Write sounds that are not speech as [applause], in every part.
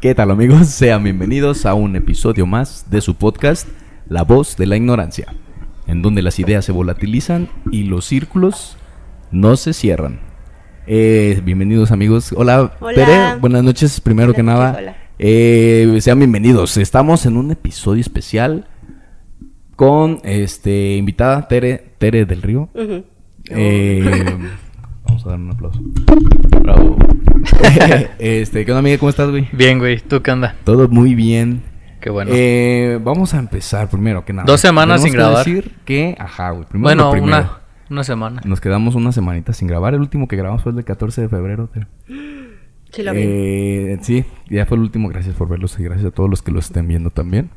¿Qué tal amigos? Sean bienvenidos a un episodio más de su podcast La voz de la ignorancia, en donde las ideas se volatilizan y los círculos no se cierran. Eh, bienvenidos amigos. Hola, Hola. Tere. Buenas noches, primero Buenas que nada. hola. Eh, sean bienvenidos. Estamos en un episodio especial con este invitada Tere, Tere del Río. Eh, [laughs] vamos a dar un aplauso. Bravo. [laughs] este, ¿qué onda, amiga? ¿Cómo estás, güey? Bien, güey. ¿Tú qué onda? Todo muy bien. Qué bueno. Eh, vamos a empezar primero que nada. Dos semanas sin que grabar. decir que, ajá, güey. Primero bueno, lo primero. una, una semana. Nos quedamos una semanita sin grabar. El último que grabamos fue el del 14 de febrero. Tere. Sí, lo vi. Eh, sí, ya fue el último. Gracias por verlos y gracias a todos los que los estén viendo también.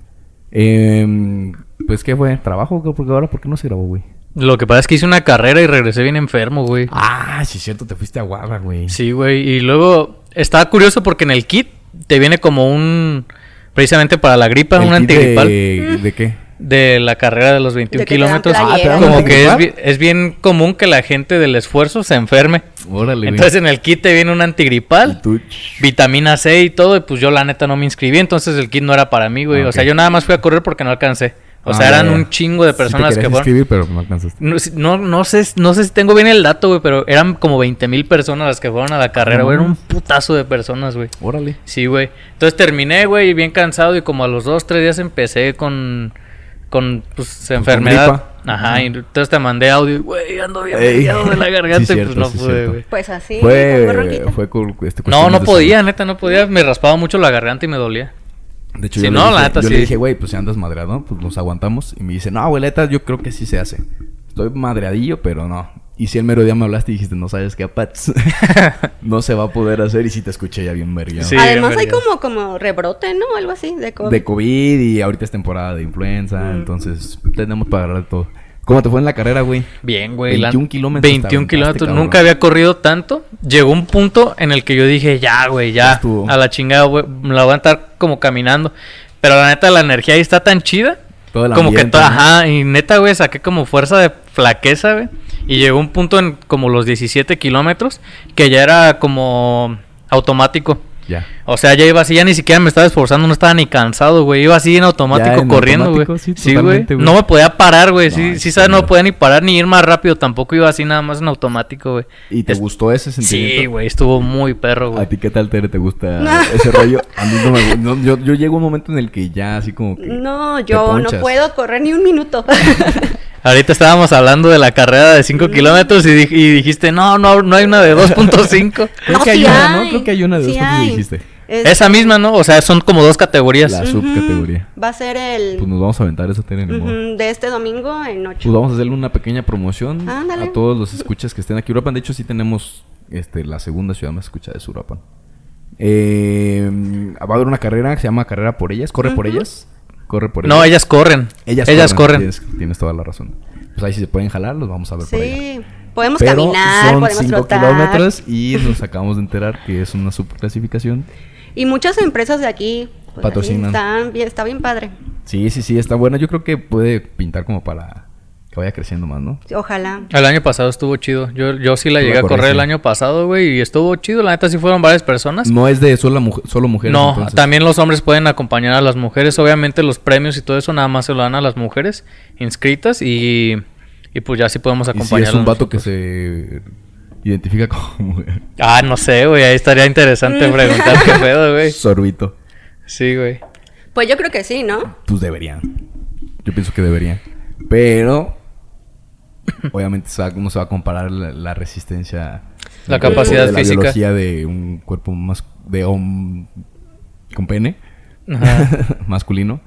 Eh, pues, ¿qué fue? ¿Trabajo? Porque ahora, ¿por qué no se grabó, güey? Lo que pasa es que hice una carrera y regresé bien enfermo, güey. Ah, sí, es cierto, te fuiste a Guadalajara, güey. Sí, güey. Y luego estaba curioso porque en el kit te viene como un. Precisamente para la gripa, ¿El un kit antigripal. De, ¿De qué? De la carrera de los 21 De que te dan kilómetros. Ah, ¿te dan como que es, bi- es bien común que la gente del esfuerzo se enferme. Órale, güey. Entonces en el kit te viene un antigripal. vitamina C y todo, y pues yo la neta no me inscribí, entonces el kit no era para mí, güey. Ah, O sea, ok. yo nada más fui a correr porque no alcancé. O Ah, sea, ya, eran ya. un chingo de Sí te personas que fueron. pero no alcanzaste. No, no, no sé, no sé si tengo bien el dato, güey, pero eran como 20 mil personas las que fueron a la carrera, güey. Era un putazo de personas, güey. Órale. Sí, güey. Entonces terminé, güey, bien cansado y como a los dos, tres días empecé con, con, pues, enfermedad. Ajá, y entonces te mandé audio güey, ando bien Ey. peleado de la garganta Sí, y cierto, pues no sí, pude, güey. Pues así. Fue, fue este No, no podía, salud. neta, no podía. Me raspaba mucho la garganta y me dolía. De hecho, Sí, yo, no, le la dije, neta, yo sí. le dije, güey, pues si andas madreado, pues nos aguantamos. Y me dice, no, neta, yo creo que sí se hace. Estoy madreadillo, pero no. Y si el mero día me hablaste y dijiste, no sabes qué, Pats. [laughs] [laughs] no se va a poder hacer. Y si te escuché ya bien verga. Sí. Además hay como, como rebrote, ¿no? Algo así de COVID. De COVID y ahorita es temporada de influenza. Mm. Entonces, tenemos para hablar de todo. ¿Cómo te fue en la carrera, güey? Bien, güey. la- 21 kilómetros te 21 aventaste, kilómetros. Nunca había corrido tanto. Llegó un punto en el que yo dije, ya, güey, Ya estuvo. A la chingada, güey. Me la voy a estar como caminando. Pero la neta, la energía ahí está tan chida. Todo el como que toda, ¿no? ajá. Y neta, güey, saqué como fuerza de flaqueza, güey. Y llegó un punto en como los 17 kilómetros que ya era como automático. Ya. O sea, ya iba así, ya ni siquiera me estaba esforzando, no estaba ni cansado, güey. Iba así en automático Ya en corriendo, güey. automático, sí, Sí, güey. No me podía parar, güey. No, Sí, sí, sabes, no podía ni parar ni ir más rápido. Tampoco iba así nada más en automático, güey. ¿Y te Es- gustó ese sentimiento? Sí, güey, estuvo muy perro, ¿A güey. ti qué tal, Tere? ¿Te gusta [laughs] ese rollo? A mí no me gu- no, yo, yo llego a un momento en el que ya así como que... No, yo no puedo correr ni un minuto. [laughs] Ahorita estábamos hablando de la carrera de 5 kilómetros y, di- y dijiste, no, no, no hay una de 2.5. [laughs] Creo No, que hay sí una, ¿no? Creo que hay una de sí dos cosas que hay. dijiste. Es- Esa misma, ¿no? O sea, son como dos categorías. La subcategoría. Va a ser el Pues nos vamos a aventar esa ujú, de este domingo en Pues 8. vamos a hacerle una pequeña promoción a todos los escuchas que estén aquí en Uruapan. De hecho, sí tenemos este, la segunda ciudad más escuchada de Uruapan. Eh, va a haber una carrera que se llama Carrera por Ellas. ¿Corre por ellas? Corre por No, ellas corren. Ellas, Ellas, corren. Tienes, tienes toda la razón. Pues ahí si se pueden jalar, los vamos a ver por allá. Sí, podemos Pero caminar, son podemos 5 trotar. kilómetros y nos acabamos de enterar que es una subclasificación. Y muchas empresas de aquí pues, Patrocinan. ahí Están bien, está bien padre. Sí, sí, sí, está buena. Yo creo que puede pintar como para que vaya creciendo más, ¿no? Ojalá. El año pasado estuvo chido. Yo, yo sí la llegué a correr el año pasado, güey, y estuvo chido. La neta sí fueron varias personas. No es de solo, mujer, solo mujeres. No, entonces. también los hombres pueden acompañar a las mujeres. Obviamente los premios y todo eso nada más se lo dan a las mujeres inscritas y, y pues ya sí podemos Y si acompañar. es un vato que se identifica como [laughs] mujer. Ah, no sé, güey, ahí estaría interesante preguntar qué [laughs] pedo, güey. Sorbito. Sí, güey. Pues yo creo que sí, ¿no? Pues deberían. Yo pienso que deberían. Pero. [coughs] Obviamente se va- no se va a comparar la, la resistencia. La capacidad de la física. biología de un cuerpo más. de un. con pene. Ajá. [laughs] masculino.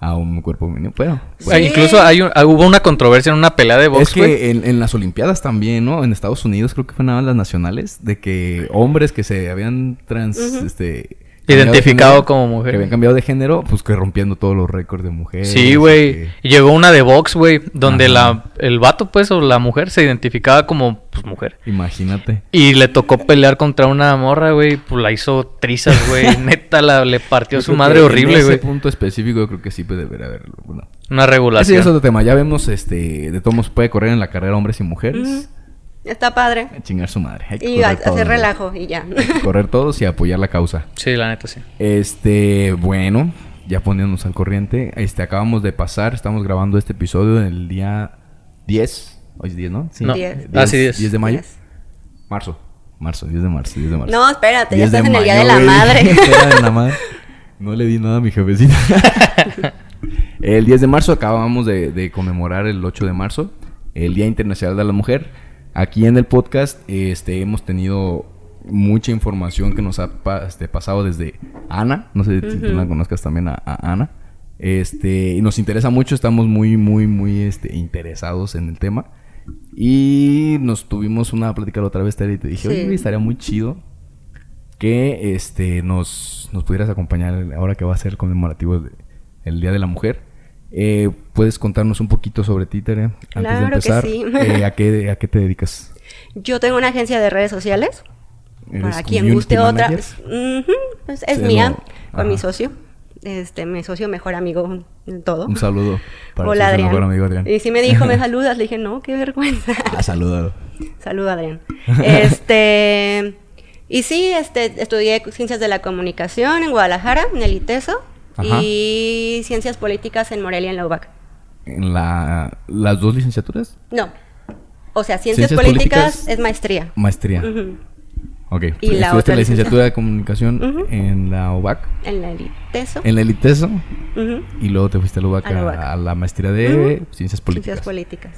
A un cuerpo femenino. Pero. Ah, Incluso hay un- ah, hubo una controversia en una pelea de box, Es güey. que en, en las Olimpiadas también, ¿no? En Estados Unidos creo que fue nada más las nacionales, de que hombres que se habían trans, este, Identificado género, como mujer. Que habían cambiado de género, pues que rompiendo todos los récords de mujeres. Sí, güey. que- Y Llegó una de box, güey, donde Ajá. la, el vato, pues, o la mujer se identificaba como, pues, mujer. Imagínate. Y le tocó pelear contra una morra, güey. Pues la hizo trizas, güey. [laughs] Neta, la, le partió su madre horrible, En güey. ese punto específico yo creo que sí puede debería haberlo. Bueno. Una Ese regulación. ya es otro tema. Ya vemos, este, de todos modos puede correr en la carrera hombres y mujeres. Ujú. Está padre. A chingar su madre. Hay que Y a- hacer relajo y ya. Hay que correr todos y apoyar la causa. Sí, la neta sí. Este, bueno, ya poniéndonos al corriente, este, acabamos de pasar, estamos grabando este episodio en el día 10, hoy es 10, ¿no? Sí. No. Diez. Ah, sí, 10. 10 de mayo. Diez. Marzo. Marzo, 10 de marzo, 10 de marzo. No, espérate, ya 10 estás en el Día de mayo, la. Madre. [laughs] De la madre. No le di nada a mi jefecita. [laughs] el 10 de marzo acabamos de, de conmemorar el 8 de marzo, el Día Internacional de la Mujer. Aquí en el podcast este, hemos tenido mucha información que nos ha este, pasado desde Ana. No sé si tú la conozcas también a, a Ana. Este, y nos interesa mucho, estamos muy, muy, muy este, interesados en el tema. Y nos tuvimos una plática la otra vez, Tere, y te dije, Sí. oye, estaría muy chido que este nos, nos pudieras acompañar ahora que va a ser conmemorativo de- el Día de la Mujer. Eh, ¿Puedes contarnos un poquito sobre ti, Tere? Antes de Claro que empezar, sí. [laughs] eh, ¿a, qué, ¿a qué te dedicas? Yo tengo una agencia de redes sociales. ¿Eres Para quien guste otra. manager? Ujú, pues es mía, no, con mi socio. Este, mi socio mejor amigo en todo. Un saludo para Hola, Adrián. mejor amigo Adrián. Y si me dijo, me [laughs] saludas, le dije, no, qué vergüenza. Ah, saludado. Saluda, Adrián. [laughs] Este, y sí, este, estudié Ciencias de la Comunicación en Guadalajara, en el ITESO, Ajá. y Ciencias Políticas en Morelia, en la UBAC. ¿En la, las dos licenciaturas? No, o sea, Ciencias, Ciencias políticas, Políticas. es maestría. Maestría. Ujú. Ok. Y la Estudiaste otra la licenciatura de comunicación en la UBAC, En la ITESO. en la Eliteso, y luego te fuiste a la UBAC A la UBAC. a la maestría de. Ciencias Políticas. Ciencias políticas.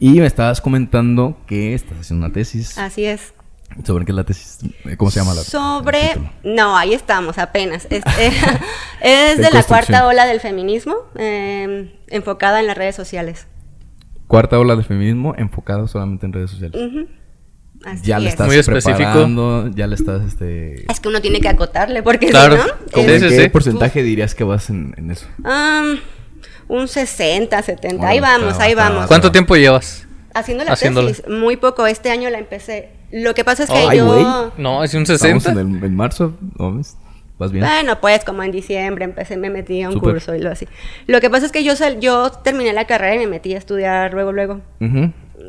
Y me estabas comentando que estás haciendo una tesis. Así es. ¿Sobre qué es la tesis? Eh, ¿Cómo se llama la Sobre. No, ahí estamos, apenas. Este, [laughs] [laughs] es De la cuarta ola del feminismo, eh, enfocada en las redes sociales. Cuarta ola de feminismo enfocado solamente en redes sociales. Así ya le es. estás Muy específico. ya le estás este Es que uno tiene que acotarle, porque Claro. si no. ¿cómo Sí, es- en sí, qué sí. porcentaje dirías que vas en, en eso? Un 60, 70. Bueno, ahí vamos, está- ahí está- vamos. ¿Cuánto tiempo llevas? Haciendo la tesis. Muy poco. Este año la empecé. Lo que pasa es que Ay, yo. güey. No, es un Estamos 60. en, el, en marzo. ¿Vas bien? Bueno, pues como en diciembre empecé, me metí a un curso y lo así. Lo que pasa es que yo, sal- yo terminé la carrera y me metí a estudiar luego, luego.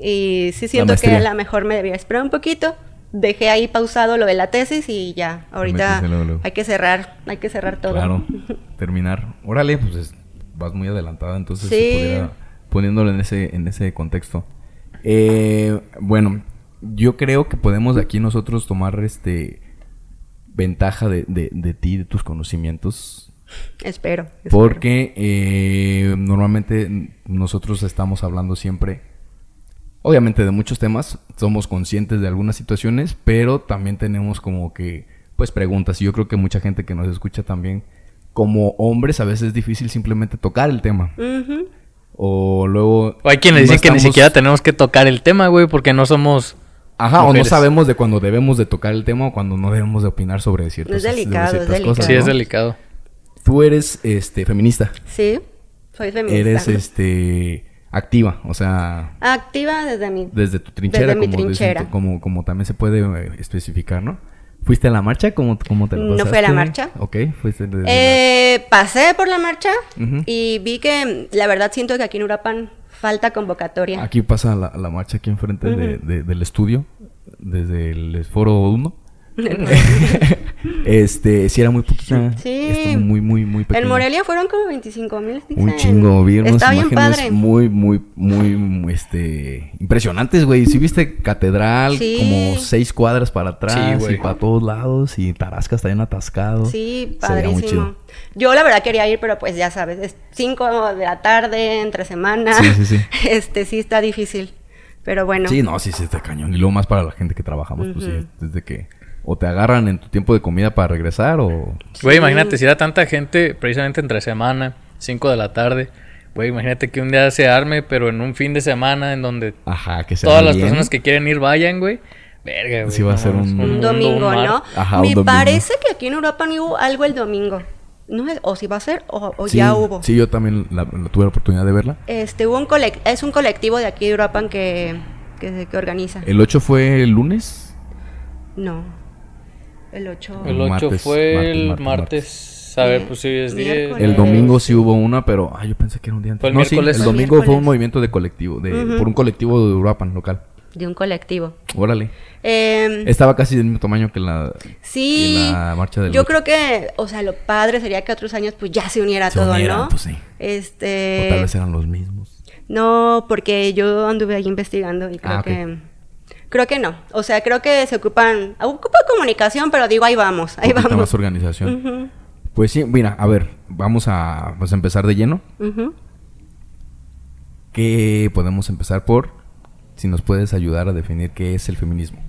Y sí siento que a lo mejor me debía esperar un poquito. Dejé ahí pausado lo de la tesis y ya, ahorita metiste luego, luego. hay que cerrar, hay que cerrar todo. Claro, [laughs] terminar. Órale, pues es- vas muy adelantada, entonces Sí. se pudiera- poniéndolo en ese, en ese contexto. Eh, bueno, yo creo que podemos aquí nosotros tomar este ventaja de, de, de ti, de tus conocimientos. Espero. espero. Porque eh, normalmente nosotros estamos hablando siempre, obviamente de muchos temas, somos conscientes de algunas situaciones, pero también tenemos como que, pues preguntas. Y yo creo que mucha gente que nos escucha también, como hombres, a veces es difícil simplemente tocar el tema. O luego... O hay quienes no dicen que ni siquiera tenemos que tocar el tema, güey, porque no somos. Ajá, o no sabemos de cuando debemos de tocar el tema o cuando no debemos de opinar sobre ciertas, Es delicado, es ciertas delicado. cosas. Sí, es delicado. Tú eres este feminista. Sí, soy feminista. Eres [laughs] este activa, o sea, Activa desde mi... desde tu trinchera, Desde como, trinchera. como, como también se puede eh, especificar, ¿no? ¿Fuiste a la marcha? ¿Cómo, cómo te la No fui a la pasaste? marcha. Ok, fuiste desde la- Eh, pasé por la marcha y vi que la verdad siento que aquí en Uruapan falta convocatoria. Aquí pasa la, la marcha aquí enfrente de- del estudio, desde el foro 1. [laughs] este, sí era muy poquita. Sí. Estuvo muy, muy, muy pequeño. En Morelia fueron como 25 mil. Un chingo, vi unas Está bien imágenes padre. muy, muy, muy, muy, este, impresionantes, güey. Sí viste catedral, Sí. como seis cuadras para atrás Sí, y para todos lados y Tarasca está bien atascado. Sí, muy padrísimo. Yo la verdad quería ir, pero pues ya sabes, es 5 de la tarde, entre semana. Sí, sí, sí. [laughs] Este sí está difícil. Pero bueno. Sí, no, sí, sí, está cañón. Y luego más para la gente que trabajamos, pues sí, desde que o te agarran en tu tiempo de comida para regresar o... Güey, Sí. imagínate, si era tanta gente, precisamente entre semana, 5 de la tarde. Güey, imagínate que un día se arme, pero en un fin de semana en donde Ajá, que se todas las bien. personas que quieren ir vayan, güey. Verga, güey. Sí va a ser un- Un domingo, mar. ¿no? Ajá, un Me domingo. parece que aquí en Europa no hubo algo el domingo. No sé, o si va a ser o, o Sí, ya hubo. Sí, yo también la, la tuve la oportunidad de verla. Este, hubo un colec- es un colectivo de aquí de Uruapan que, que, que organiza. El 8 fue el lunes. No. El 8. El 8 Martes, fue martes, el martes, martes. A ver, pues sí, es 10. miércoles. El domingo sí hubo una, pero... Ah, yo pensé que era un día antes. Fue el no, sí, el domingo fue un movimiento de colectivo, de, por un colectivo de Uruapan local. de un colectivo. Órale. Em, Estaba casi del mismo tamaño que la, sí, que la marcha del yo creo que, o sea, lo padre sería que otros años pues ya se uniera Se todo, unieran, ¿no? pues sí. Este, O tal vez eran los mismos. no, porque yo anduve ahí investigando y creo Ah, que creo que no. O sea, creo que se ocupan ocupa comunicación, pero digo, ahí vamos, ahí vamos. más organización. Pues sí, mira, a ver, vamos a, pues, a empezar de lleno. ujú. ¿Qué podemos empezar por? Si nos puedes ayudar a definir qué es el feminismo.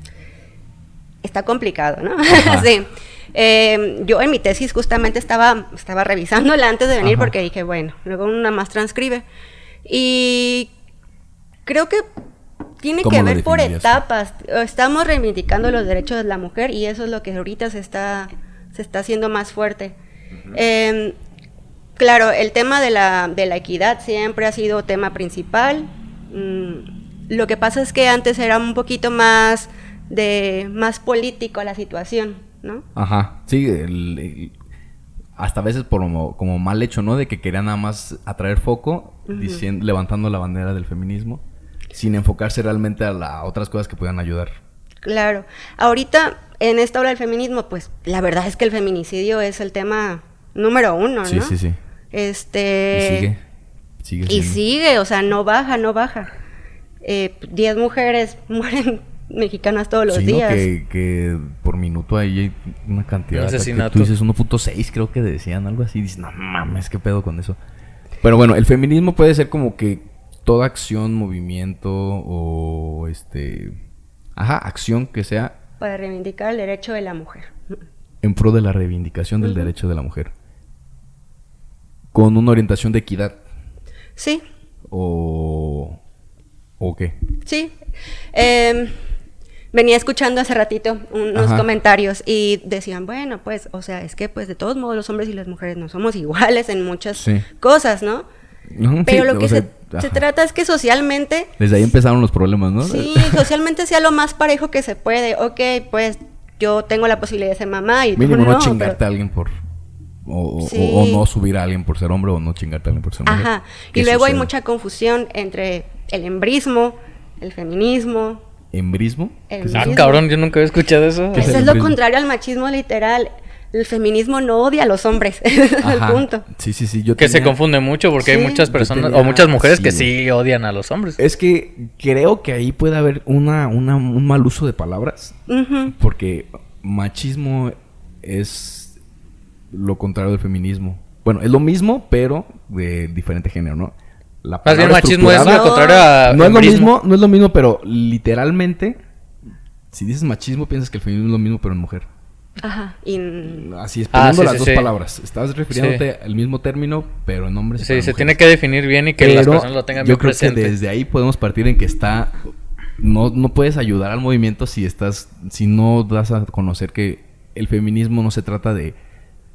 Está complicado, ¿no? [laughs] Sí. Eh, yo en mi tesis justamente estaba, estaba revisándola antes de venir Ajá. porque dije, bueno, luego una más transcribe. Y creo que tiene ¿Cómo que ver por etapas. Estamos reivindicando los derechos de la mujer y eso es lo que ahorita se está, se está haciendo más fuerte. Eh, claro, el tema de la, de la equidad siempre ha sido tema principal. Mm, lo que pasa es que antes era un poquito más de más político la situación, ¿no? Ajá, sí, el- el- hasta a veces por como, como mal hecho, ¿no? De que querían nada más atraer foco, diciendo, levantando la bandera del feminismo, sin enfocarse realmente a, la- a otras cosas que puedan ayudar. Claro. Ahorita, en esta hora del feminismo, pues la verdad es que el feminicidio es el tema número uno, Sí, ¿no? sí, sí. Este. y sigue. Sigue Y sigue, o sea, no baja, no baja. Eh, Diez mujeres [laughs] mueren mexicanas todos los Sí, ¿no? días. Que, que por minuto ahí hay una cantidad. Asesinato. Tú dices 1.6, creo que decían algo así. Dices, no mames, qué pedo con eso. Pero bueno, el feminismo puede ser como que toda acción, movimiento o este. Ajá, acción que sea Para reivindicar el derecho de la mujer. en pro de la reivindicación del derecho de la mujer. Con una orientación de equidad. Sí, O. ¿O qué? sí. Em, venía escuchando hace ratito unos Ajá. comentarios y decían, bueno, pues, o sea, es que pues de todos modos los hombres y las mujeres no somos [laughs] iguales en muchas Sí. cosas, ¿no? Pero sí, lo que sea, se, se trata es que socialmente Desde ahí empezaron los problemas, ¿no? Sí, [laughs] socialmente sea lo más parejo que se puede. Ok, pues yo tengo la posibilidad de ser mamá y Mínimo no, no, chingarte pero- a alguien por. O, o- Sí. o no subir a alguien por ser hombre o no chingarte a alguien por ser mujer. Ajá. ¿Qué Y luego hay mucha confusión entre el embrismo, el feminismo. ¿Embrismo? El ¿Qué es Ah, mismo. cabrón, yo nunca había escuchado eso. ¿Qué es Eso es lo contrario al machismo literal. El feminismo no odia a los hombres. [laughs] Es el punto. Sí, sí, sí. Yo Que se confunde mucho porque hay muchas personas tenía- o muchas mujeres sí, que güey. sí odian a los hombres. Es que creo que ahí puede haber una, una- un mal uso de palabras. Porque machismo es lo contrario del feminismo. Bueno, es lo mismo, pero de diferente género, ¿no? La Más bien palabra machismo es lo contrario a No es lo mismo, no es lo mismo, pero literalmente, si dices machismo, piensas que el feminismo es lo mismo, pero en mujer. Ajá. Y n- Así es, Ah, poniendo sí, las sí, dos sí. palabras. Estás refiriéndote al mismo término, pero en hombres. y Sí, se mujeres. tiene que definir bien y que las personas lo tengan yo bien creo presente. que desde ahí podemos partir en que está no, no puedes ayudar al movimiento si estás si no das a conocer que el feminismo no se trata de,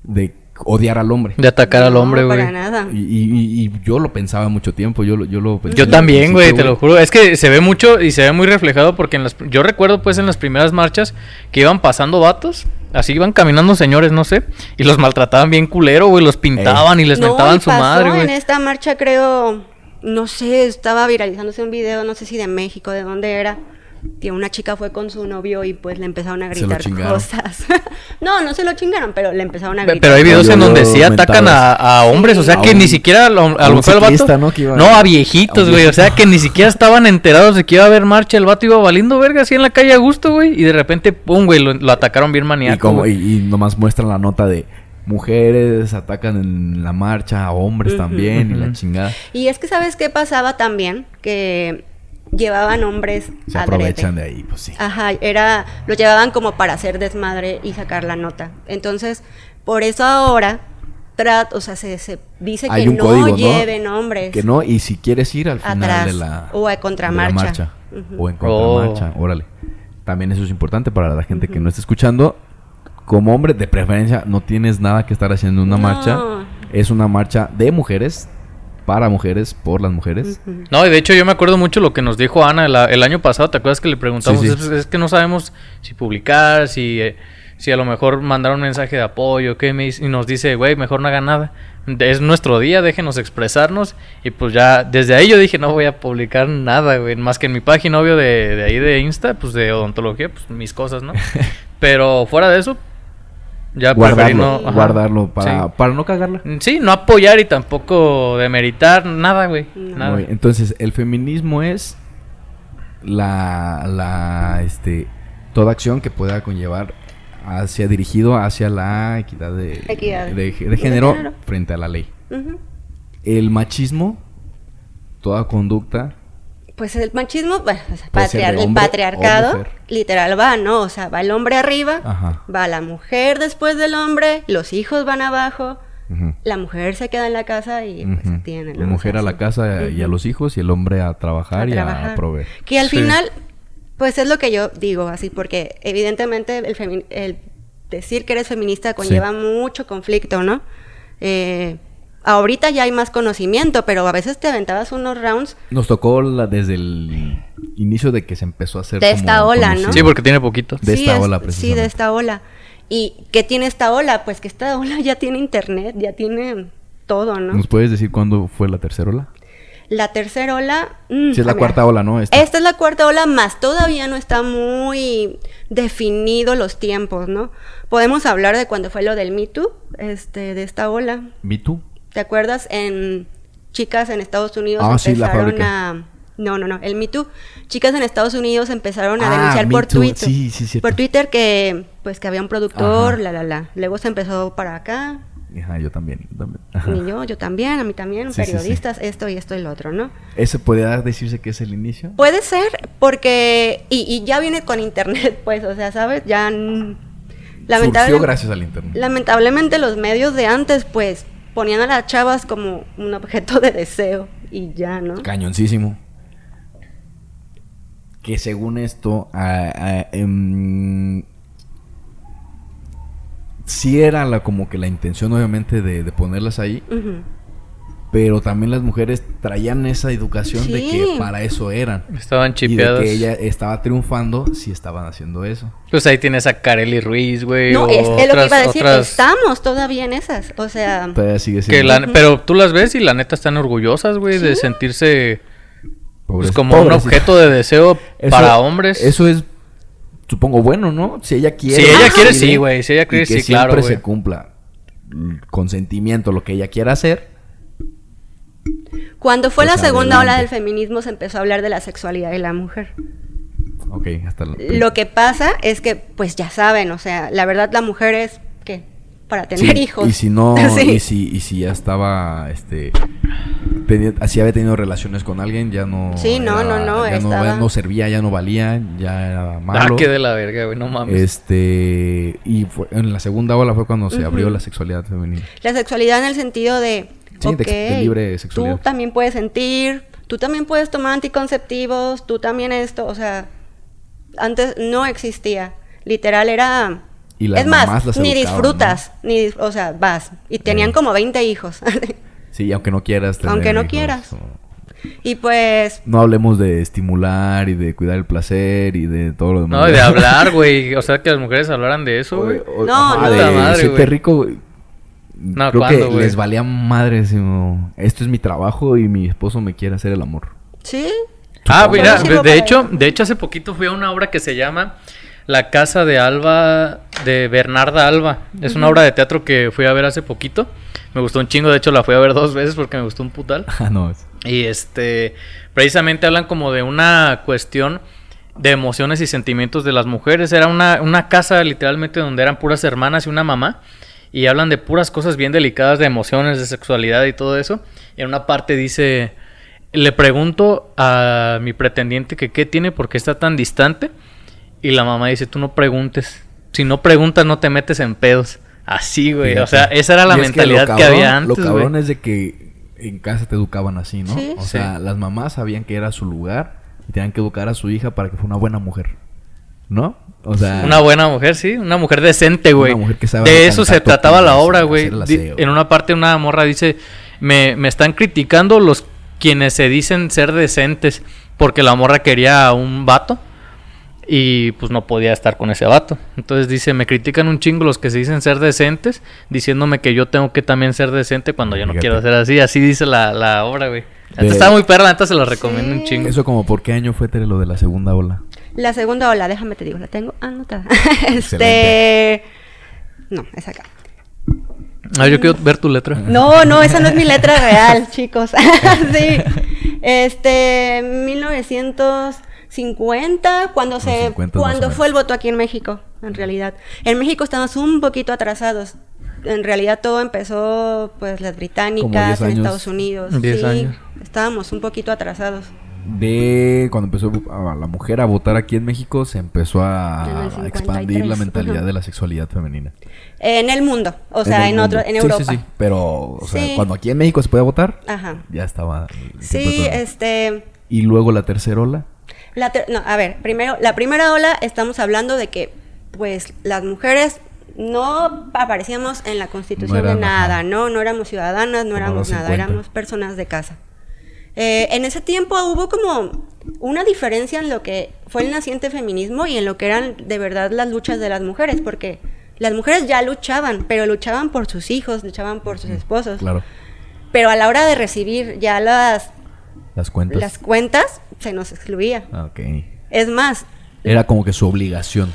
de odiar al hombre De atacar al hombre, güey. Para nada. y, y- y yo lo pensaba mucho tiempo yo lo yo lo pensé Yo también, güey, te lo juro. Es que se ve mucho y se ve muy reflejado porque en las, yo recuerdo pues en las primeras marchas que iban pasando vatos, así iban caminando señores, no sé, y los maltrataban bien culero, güey, los pintaban y les No, mentaban y su pasó madre, En güey. esta marcha creo, no sé, estaba viralizándose un video, no sé si de México, de dónde era, que una chica fue con su novio y pues le empezaron a gritar cosas. [laughs] no, no se lo chingaron, pero le empezaron a gritar. Pero hay videos en donde sí atacan a, a hombres, o sea A que un- ni siquiera a lo, a mejor el vato. ¿no? Que iba- no, a viejitos, güey. O sea que ni siquiera estaban enterados de que iba a haber marcha. El vato iba valiendo verga así en la calle a gusto, güey. Y de repente, pum, güey, lo, lo atacaron bien y, maníaco. como, güey. y, y nomás muestran la nota de mujeres atacan en la marcha a hombres también y la chingada Y es que sabes qué pasaba también, que llevaban hombres se adrede. aprovechan de ahí pues sí Ajá, era, lo llevaban como para hacer desmadre y sacar la nota. Entonces, por eso ahora, trat, o sea, se, se dice Hay que no código, ¿no? lleven hombres Que no, y si quieres ir al final atrás de la, o a contramarcha. marcha, o en contramarcha, órale. También eso es importante para la gente que no está escuchando. Como hombre, de preferencia, no tienes nada que estar haciendo en una No. marcha. Es una marcha de mujeres, para mujeres, por las mujeres. No, y de hecho yo me acuerdo mucho lo que nos dijo Ana el, el año pasado. ¿Te acuerdas que le preguntamos? Sí, sí. Es, es que no sabemos si publicar, si, eh, si a lo mejor mandaron un mensaje de apoyo, ¿qué me dice? Y nos dice, güey, mejor no haga nada. Es nuestro día, déjenos expresarnos. Y pues ya, desde ahí yo dije, no voy a publicar nada, güey. Más que en mi página, obvio, de, de ahí de Insta, pues de odontología, pues mis cosas, ¿no? [laughs] Pero fuera de eso, ya guardarlo, no... guardarlo para, Sí. para no cagarla. Sí, no apoyar y tampoco demeritar, nada, güey. No. Nada. Entonces, el feminismo es la, la, este, toda acción que pueda conllevar hacia dirigido hacia la equidad de, Equidad. de, de género frente a la ley. El machismo, toda conducta, Pues el machismo, bueno, o sea, patriar- el patriarcado, literal va, ¿no? O sea, va el hombre arriba, Ajá. va la mujer después del hombre, los hijos van abajo, la mujer se queda en la casa y pues tiene, ¿no? la mujer O sea, a la casa y a los hijos y el hombre a trabajar A y trabajar. a proveer. Que al Sí. final, pues es lo que yo digo, así, porque evidentemente el, el decir que eres feminista conlleva mucho conflicto, ¿no? Eh, ahorita ya hay más conocimiento, pero a veces te aventabas unos rounds Nos tocó la- desde el inicio de que se empezó a hacer De esta ola, ¿no? Sí, porque tiene poquito. De esta es- ola, Sí, precisamente. de esta ola. ¿Y qué tiene esta ola? Pues que esta ola ya tiene internet, ya tiene todo, ¿no? ¿Nos puedes decir cuándo fue la tercera ola? La tercera ola... mm, Si es la ah, mira. cuarta ola, ¿no? Esta. Esta es la cuarta ola, más todavía no está muy definido los tiempos, ¿no? Podemos hablar de cuando fue lo del Me Too, este, de esta ola. ¿Me Too? ¿Te acuerdas? En chicas en Estados Unidos Ah, sí, la empezaron a... No, no, no, el Me Too. Chicas en Estados Unidos empezaron a Ah, denunciar por Too, Twitter. sí, sí, por Twitter que pues que había un productor, Ajá. la la la. Luego se empezó para acá, Ajá, yo también. yo también. Ajá. y yo, yo también, a mí también, periodistas, esto y esto y lo otro, ¿no? ¿Ese podría decirse que es el inicio? Puede ser, porque, y, y ya viene con internet, [laughs] pues, o sea, ¿sabes? Ya, lamentable- gracias al internet. lamentablemente los medios de antes, pues, ponían a las chavas como un objeto de deseo y ya, ¿no? Cañoncísimo. Que según esto, em, sí era la, como que la intención, obviamente, de, de ponerlas ahí. Pero también las mujeres traían esa educación de que para eso eran. Estaban Y de que ella estaba triunfando si estaban haciendo eso. Pues ahí tienes a Kareli Ruiz, güey. No, o es, es lo que iba a decir, otras estamos todavía en esas, o sea, Todavía sigue que Pero tú las ves y la neta están orgullosas, güey, de sentirse pues, pobres- como un objeto de deseo Eso- para hombres. Eso es, supongo, bueno, ¿no? Si ella quiere. Si ella quiere, sí, güey. Si ella y quiere, que sí, claro, siempre se cumpla consentimiento, lo que ella quiera hacer. Cuando fue Pues la segunda ola del feminismo se empezó a hablar de la sexualidad de la mujer. Ok, hasta la- Lo que pasa es que, pues ya saben, o sea, la verdad la mujer es, ¿qué? Para tener Sí, hijos. Y si no, [laughs] Sí. y, si, y si ya estaba, este, si había tenido relaciones con alguien, ya no. Sí, no, no, no, Ya estaba- no, no servía, ya no valía, ya era Ah, malo. que de la verga, güey, no mames. Este, y fue, en la segunda ola fue cuando se abrió la sexualidad femenina. La sexualidad en el sentido de, Sí, de ok, ex- de libre sexualidad. tú también puedes sentir, tú también puedes tomar anticonceptivos, tú también esto, o sea, antes no existía. Literal era... Y las es más, las ni educaban, disfrutas, ni, dis- o sea, vas. Y tenían Eh. como 20 hijos. [laughs] Sí, aunque no quieras. tener Aunque no hijos, quieras. o- y pues, No hablemos de estimular y de cuidar el placer y de todo lo demás. No, y de hablar, [laughs] güey. O sea, que las mujeres hablaran de eso, güey. No, ajá, no. de madre, siete güey. rico, güey. No, Creo ¿cuándo, que les valía madre. sino, Esto es mi trabajo y mi esposo me quiere hacer el amor. sí, Ah, mira, de hecho, de hecho hace poquito fui a una obra que se llama La Casa de Alba de Bernarda Alba. Es una obra de teatro que fui a ver hace poquito. Me gustó un chingo, de hecho la fui a ver dos veces porque me gustó un putal. [laughs] Ah, no. es- Y este, precisamente hablan como de una cuestión de emociones y sentimientos de las mujeres. Era una, una casa literalmente donde eran puras hermanas y una mamá. Y hablan de puras cosas bien delicadas de emociones, de sexualidad y todo eso. Y en una parte dice, le pregunto a mi pretendiente que qué tiene, porque está tan distante. Y la mamá dice, tú no preguntes. Si no preguntas, no te metes en pedos. Así, güey. O sea, esa era la Y es que mentalidad que, había antes, Lo cabrón güey. es de que en casa te educaban así, ¿no? Sí. o sea, las mamás sabían que era su lugar y tenían que educar a su hija para que fuera una buena mujer. ¿No? O sea, Una buena mujer, sí, una mujer decente, güey. Una mujer que sabe De eso se trataba la obra, güey. En una parte una morra dice, me, me están criticando los quienes se dicen ser decentes porque la morra quería a un vato. Y pues no podía estar con ese vato. Entonces dice, me critican un chingo los que se dicen ser decentes, diciéndome que yo tengo que también ser decente cuando yo no quiero ser así. Así dice la, la obra, güey. De- Está muy perra, neta se lo recomiendo un chingo. Eso como por qué año fue Tere lo de la segunda ola. La segunda ola, déjame te digo, la tengo anotada. [laughs] este. No, es acá. Ah, yo quiero ver tu letra. No, no, esa no es mi [laughs] letra real, chicos. [laughs] sí. Este, 1950, cuando se, 50 más o cuando fue el voto aquí en México, en realidad. En México estamos un poquito atrasados. En realidad todo empezó, pues, las británicas, 10 en. Estados Unidos. 10 sí, años. estábamos un poquito atrasados. De cuando empezó a la mujer a votar aquí en México, se empezó En a, expandir 53, la mentalidad ajá. de la sexualidad femenina. En el mundo, o sea, en, el otro, en Sí, Europa. Sí, sí, pero o sea, Sí. cuando aquí en México se puede votar, Ajá. ya estaba. Sí, este, Y luego la tercera ola. La ter- no, a ver, primero, la primera ola estamos hablando de que, pues, las mujeres no aparecíamos en la constitución No de nada. ¿no? No éramos ciudadanas, no éramos nada, 50. éramos personas de casa. Eh, en ese tiempo hubo como una diferencia en lo que fue el naciente feminismo y en lo que eran de verdad las luchas de las mujeres, porque las mujeres ya luchaban, pero luchaban por sus hijos, luchaban por sus esposos. Claro. Pero a la hora de recibir ya las, Las cuentas. las cuentas, se nos excluía. Ah, ok. Es más, Era como que su obligación.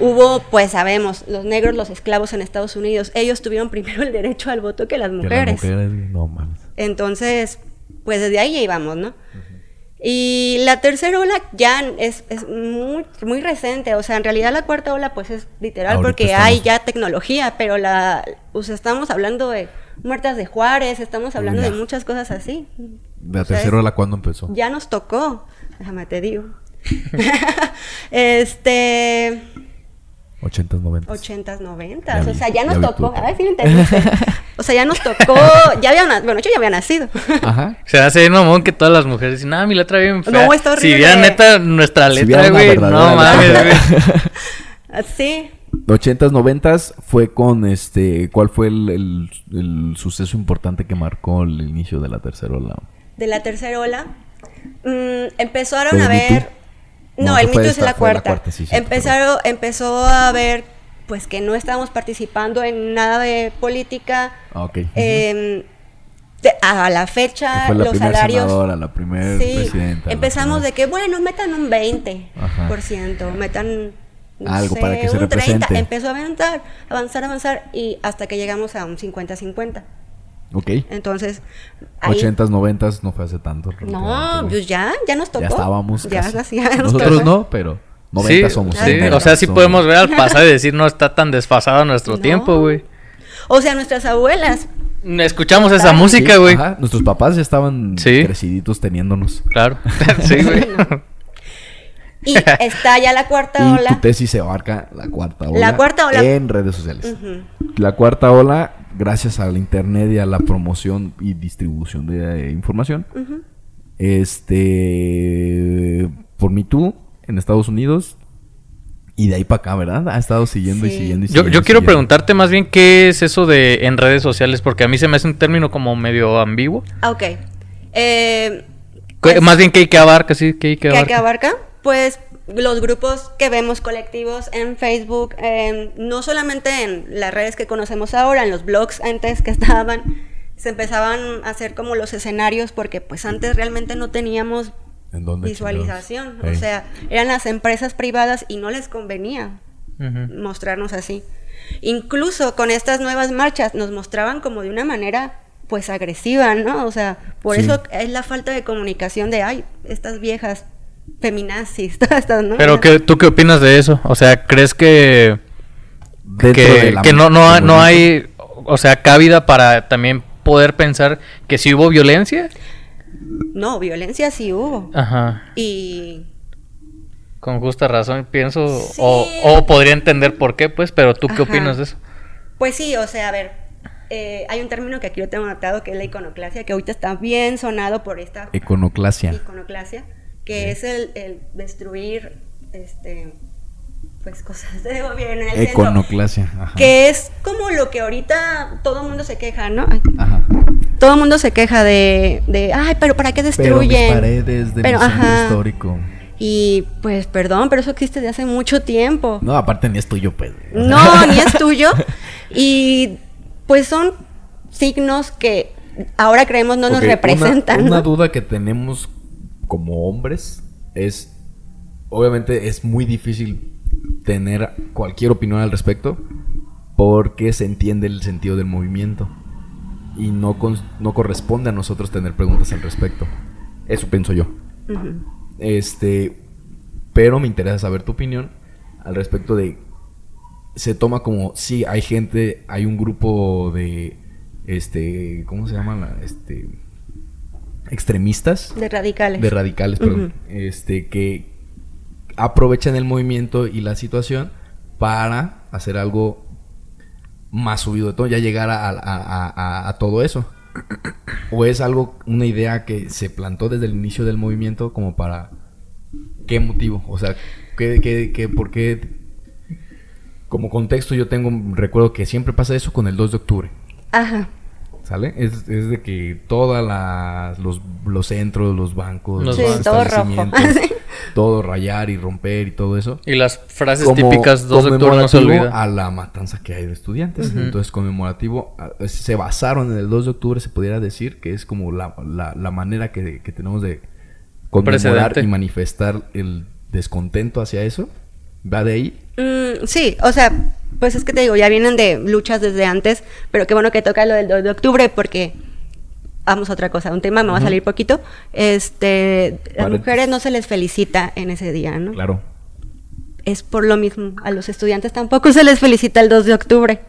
Hubo, pues sabemos, los negros, los esclavos en Estados Unidos, ellos tuvieron primero el derecho al voto que las Que las mujeres. mujeres, no mames. Entonces, pues desde ahí ya íbamos, ¿no? Y la tercera ola ya es, es muy, muy reciente, o sea, en realidad la cuarta ola pues es literal Ahorita porque estamos- hay ya tecnología, pero la, o sea, estamos hablando de muertas de Juárez, estamos hablando de muchas cosas así. ¿La O tercera ola cuándo empezó? Ya nos tocó, déjame te digo. [laughs] este... 80s, 90s. 80s, 90s. Ya o vi, sea, ya ya nos vi tocó. tu- A ver si lo entendiste. [laughs] O sea, ya nos tocó. Ya había na- Bueno, yo ya había nacido. Ajá. Se hace bien mamón que todas las mujeres dicen, ah, mi letra bien fea. No, está Si horrible. vieran neta nuestra Si letra, güey, verdadera no mames, güey. Así. 80s, 90s fue con este. ¿Cuál fue el, el- el suceso importante que marcó el inicio de la tercera ola? De la tercera ola. mm, empezaron ¿El a ver. No, el mito es esta, la fue la cuarta. cuarta, sí, sí, empezaron, empezó a ver, pues que no estábamos participando en nada de política. Ah, ok. em, de- a la fecha, fue la los salarios. senadora, la primera Sí, presidenta. la empezamos primera- de que, bueno, metan un 20%, Ajá. por ciento, metan no Algo para que se un 30%. represente. Empezó a avanzar, avanzar, avanzar, y hasta que llegamos a un 50-50. Ok. Entonces, ahí- 80s, 90s no fue hace tanto. no, pues ya, ya nos tocó. Ya estábamos. Ya, casi. ya nos Nosotros tocó. no, pero 90 Sí, somos. sí, 90 o sea, sí somos. podemos ver al [laughs] pasado y decir, no está tan desfasado nuestro No. tiempo, güey. O sea, nuestras abuelas. Escuchamos esa música, güey. Nuestros papás ya estaban Sí. creciditos teniéndonos. Claro. [laughs] sí, güey. Y [laughs] está ya la cuarta Y ola. tu tesis se abarca la cuarta ola. La cuarta ola. En redes sociales. La cuarta ola, gracias al internet y a la promoción y distribución de eh, información. Este. Por Me Too en Estados Unidos. Y de ahí para acá, ¿verdad? Ha estado siguiendo y siguiendo y Yo, siguiendo. yo y quiero siguiendo. preguntarte más bien qué es eso de en redes sociales, porque a mí se me hace un término como medio ambiguo. Ah, Ok. Eh, ¿Qué- pues, más bien qué, qué abarca, sí, qué, qué ¿Qué, abarca. qué abarca? Pues los grupos que vemos colectivos en Facebook, en- no solamente en las redes que conocemos ahora, en los blogs antes que estaban, se empezaban a hacer como los escenarios porque pues antes realmente no teníamos ¿En dónde, visualización, o sea, eran las empresas privadas y no les convenía mostrarnos así. Incluso con estas nuevas marchas nos mostraban como de una manera pues agresiva, ¿no? O sea, por Sí. eso es la falta de comunicación de, ay, estas viejas feminazis, [laughs] todas estas, ¿no? Pero ¿qué, tú qué opinas de eso? O sea, ¿crees que, Dentro que, que no, no, no hay, o sea, cabida para también poder pensar que si hubo violencia? No, violencia sí hubo. Ajá. Y Con justa razón, pienso, Sí. o, o podría entender por qué, pues, pero tú qué Ajá. opinas de eso? pues sí, o sea, a ver, eh, hay un término que aquí lo tengo anotado que es la iconoclasia, que ahorita está bien sonado por esta Iconoclasia. iconoclasia, que es el, el destruir, este, pues cosas de gobierno en el centro. Iconoclasia. Ajá. Que es como lo que ahorita todo el mundo se queja, ¿no? Ay, Ajá. todo el mundo se queja de, de, ay, pero ¿para qué Pero mis destruyen? paredes de Pero, mi centro ajá. histórico. Y pues perdón, pero eso existe desde hace mucho tiempo. No, aparte ni es tuyo, pues. No, [laughs] ni es tuyo. Y pues son signos que ahora creemos no nos una- representan. Una, ¿no? duda que tenemos como hombres es, obviamente es muy difícil tener cualquier opinión al respecto porque se entiende el sentido del movimiento y no, cons- no corresponde a nosotros tener preguntas al respecto. Eso pienso yo. Este, pero me interesa saber tu opinión al respecto de se toma como sí hay gente, hay un grupo de este, ¿cómo se llama? La- Este extremistas De radicales. de radicales, perdón, este que aprovechan el movimiento y la situación para hacer algo más subido de todo, ya llegar a, a- a- a- a todo eso. ¿O es algo, una idea que se plantó desde el inicio del movimiento como para... ¿Qué motivo? O sea, ¿qué, qué, qué- por qué? Como contexto yo tengo, recuerdo que siempre pasa eso con el 2 de octubre. Ajá. ¿Sale? Es, es de que todos los, los centros, los bancos, Los Sí, bancos. todo rojo. [laughs] todo rayar y romper y todo eso. Y las frases Como típicas 2 de octubre no se olvida. a la matanza que hay de estudiantes. Ujú. Entonces, conmemorativo, se basaron en el 2 de octubre, se pudiera decir que es como la, la- la manera que, que tenemos de conmemorar Precedente. y manifestar el descontento hacia eso. ¿Va de ahí? Mm, sí, o sea, pues es que te digo, ya vienen de luchas desde antes, pero qué bueno que toca lo del 2 de octubre porque vamos a otra cosa, un tema me va a salir poquito. Este, las mujeres no se les felicita en ese día, ¿no? Claro. Es por lo mismo, a los estudiantes tampoco se les felicita el 2 de octubre,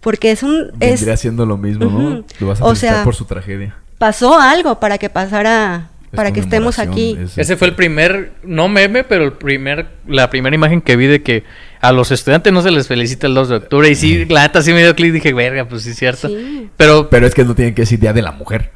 porque es un es siendo lo mismo, ¿no? Lo vas a O felicitar sea, por su tragedia. pasó algo para que pasara para que estemos aquí. es- Ese fue el primer, no meme, pero el primer, la primera imagen que vi de que a los estudiantes no se les felicita el 2 de octubre. Y sí, la neta sí me dio clic, dije, verga, pues sí es cierto. Sí. Pero, Pero es que no tienen que decir Día de la Mujer.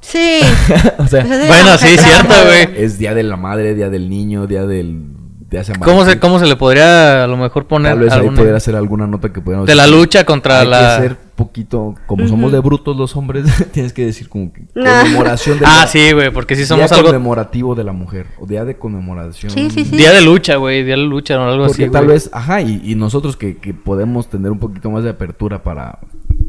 Sí. [laughs] o sea, Pues es Bueno, sí, mujer, cierto, güey. es Día de la Madre, Día del Niño, Día del... Día ¿cómo se. ¿cómo se le podría a lo mejor poner Tal vez ahí alguna- poder hacer alguna nota que pudiéramos de la lucha contra Hay la... que ser poquito... Como somos de brutos los hombres, [laughs] tienes que decir como que... Conmemoración de Ah, la- sí, güey, porque sí somos día algo... conmemorativo de la mujer. O Día de conmemoración. Sí, sí, sí. Día de lucha, güey, día de lucha o algo Porque así, tal vez... Ajá, y, y nosotros que, que podemos tener un poquito más de apertura para,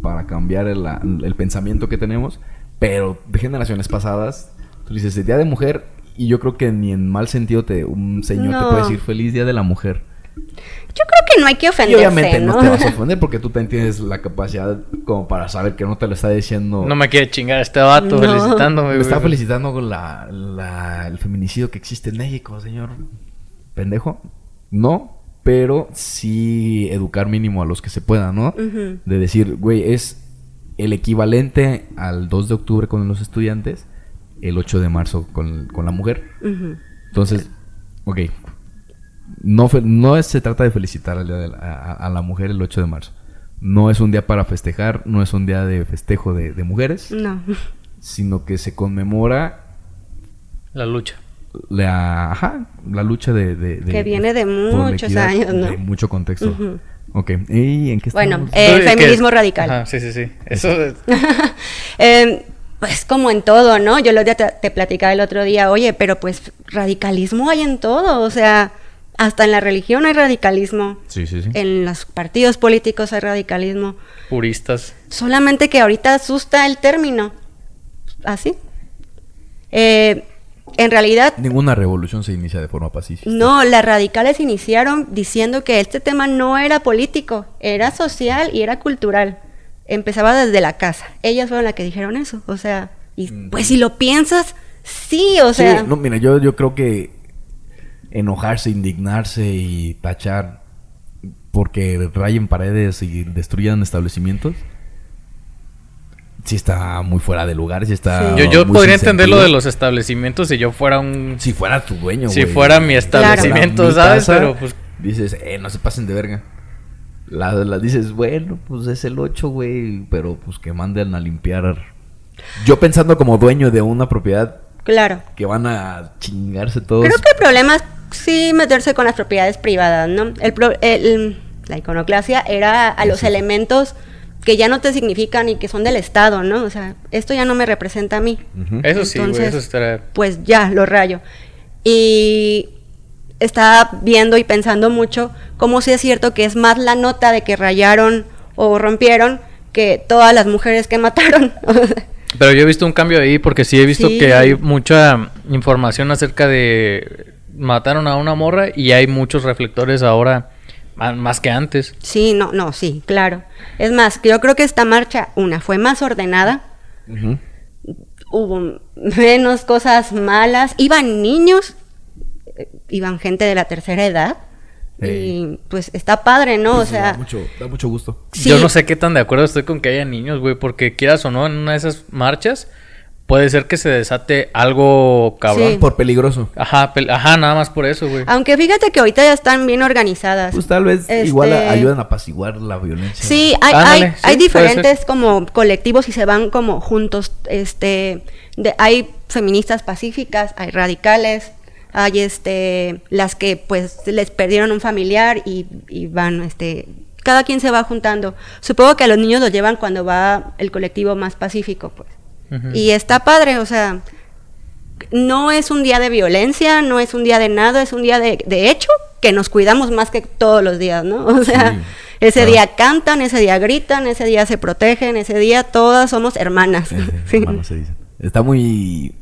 para cambiar el, el pensamiento que tenemos. Pero de generaciones pasadas... Tú dices, el Día de Mujer... Y yo creo que ni en mal sentido te, un señor te No. puede decir Feliz Día de la Mujer. Yo creo que no hay que Y ofenderse, obviamente no, ¿no? te vas a [laughs] ofender porque tú también tienes la capacidad como para saber que no te lo está diciendo. No me quiere chingar este vato No. felicitándome, Me güey. está felicitando con la, la- el feminicidio que existe en México, señor. Pendejo. No, pero sí educar mínimo a los que se pueda, ¿no? Ujú. De decir, güey, es el equivalente al 2 de octubre con los estudiantes, el 8 de marzo con, con la mujer. Entonces, ok. No, fe- no se trata de felicitar al día de la- a, a la mujer el 8 de marzo. No es un día para festejar, no es un día de festejo de, de mujeres, No. sino que se conmemora La lucha. la, ajá, la lucha de, de- de- Que viene de muchos equidad, años, ¿no? De mucho contexto. Ujú. Ok. ¿Y en qué Bueno, estamos? eh, que- feminismo radical. Ajá, sí, sí, sí. Eso es- [laughs] Eh, pues como en todo, ¿no? Yo lo te, te platicaba el otro día, oye, pero pues radicalismo hay en todo, o sea, hasta en la religión hay radicalismo, Sí, sí, sí. en los partidos políticos hay radicalismo, puristas. solamente que ahorita asusta el término, así. Eh, en realidad, Ninguna revolución se inicia de forma pacífica. no, las radicales iniciaron diciendo que este tema no era político, era social y era cultural. Empezaba desde la casa. Ellas fueron las que dijeron eso. O sea, y pues si lo piensas, sí, o sea. sí, no, mira, yo, yo creo que enojarse, indignarse y tachar porque rayen paredes y destruyan establecimientos, sí está muy fuera de lugar, sí está. Sí. Yo, yo muy podría entender lo de los establecimientos si yo fuera un... Si fuera tu dueño, Si güey. fuera mi Si establecimiento, fuera mi ¿sabes? casa, Pero, pues- Dices, eh, no se pasen de verga. Las dices, bueno, pues es el 8, güey, pero pues que manden a limpiar. Yo pensando como dueño de una propiedad Claro. que van a chingarse todos. Creo que el problema es sí meterse con las propiedades privadas, ¿no? El, pro- el- la iconoclasia era a los Sí. elementos que ya no te significan y que son del Estado, ¿no? O sea, esto ya no me representa a mí. Ujú. Eso sí, güey, Entonces- eso estaría... Pues ya, lo rayo. Y estaba viendo y pensando mucho cómo sí es cierto que es más la nota de que rayaron o rompieron que todas las mujeres que mataron. [laughs] Pero yo he visto un cambio ahí porque sí he visto que hay mucha información acerca de mataron a una morra y hay muchos reflectores ahora más que antes. Sí, no, no, sí, claro. Es más, yo creo que esta marcha, una, fue más ordenada. Hubo menos cosas malas. Iban niños, eh, iban gente de la tercera edad. Y pues está padre, ¿no? Pues o sea. Da mucho, da mucho gusto. Yo no sé qué tan de acuerdo estoy con que haya niños, güey, porque quieras o no, en una de esas marchas puede ser que se desate algo cabrón. Por peligroso. Ajá, ajá, nada más por eso, güey. Aunque fíjate que ahorita ya están bien organizadas. Pues tal vez igual este ayudan a apaciguar la violencia. Sí, hay, hay, diferentes como colectivos y se van como juntos. Este, de, hay feministas pacíficas, hay radicales, hay este las que pues les perdieron un familiar y, van este cada quien se va juntando supongo que a los niños los llevan cuando va el colectivo más pacífico pues y está padre o sea no es un día de violencia no es un día de nada es un día de, de hecho que nos cuidamos más que todos los días no [laughs] o sea ese día cantan ese día gritan ese día se protegen ese día todas somos hermanas, [laughs] hermanas se dicen. está muy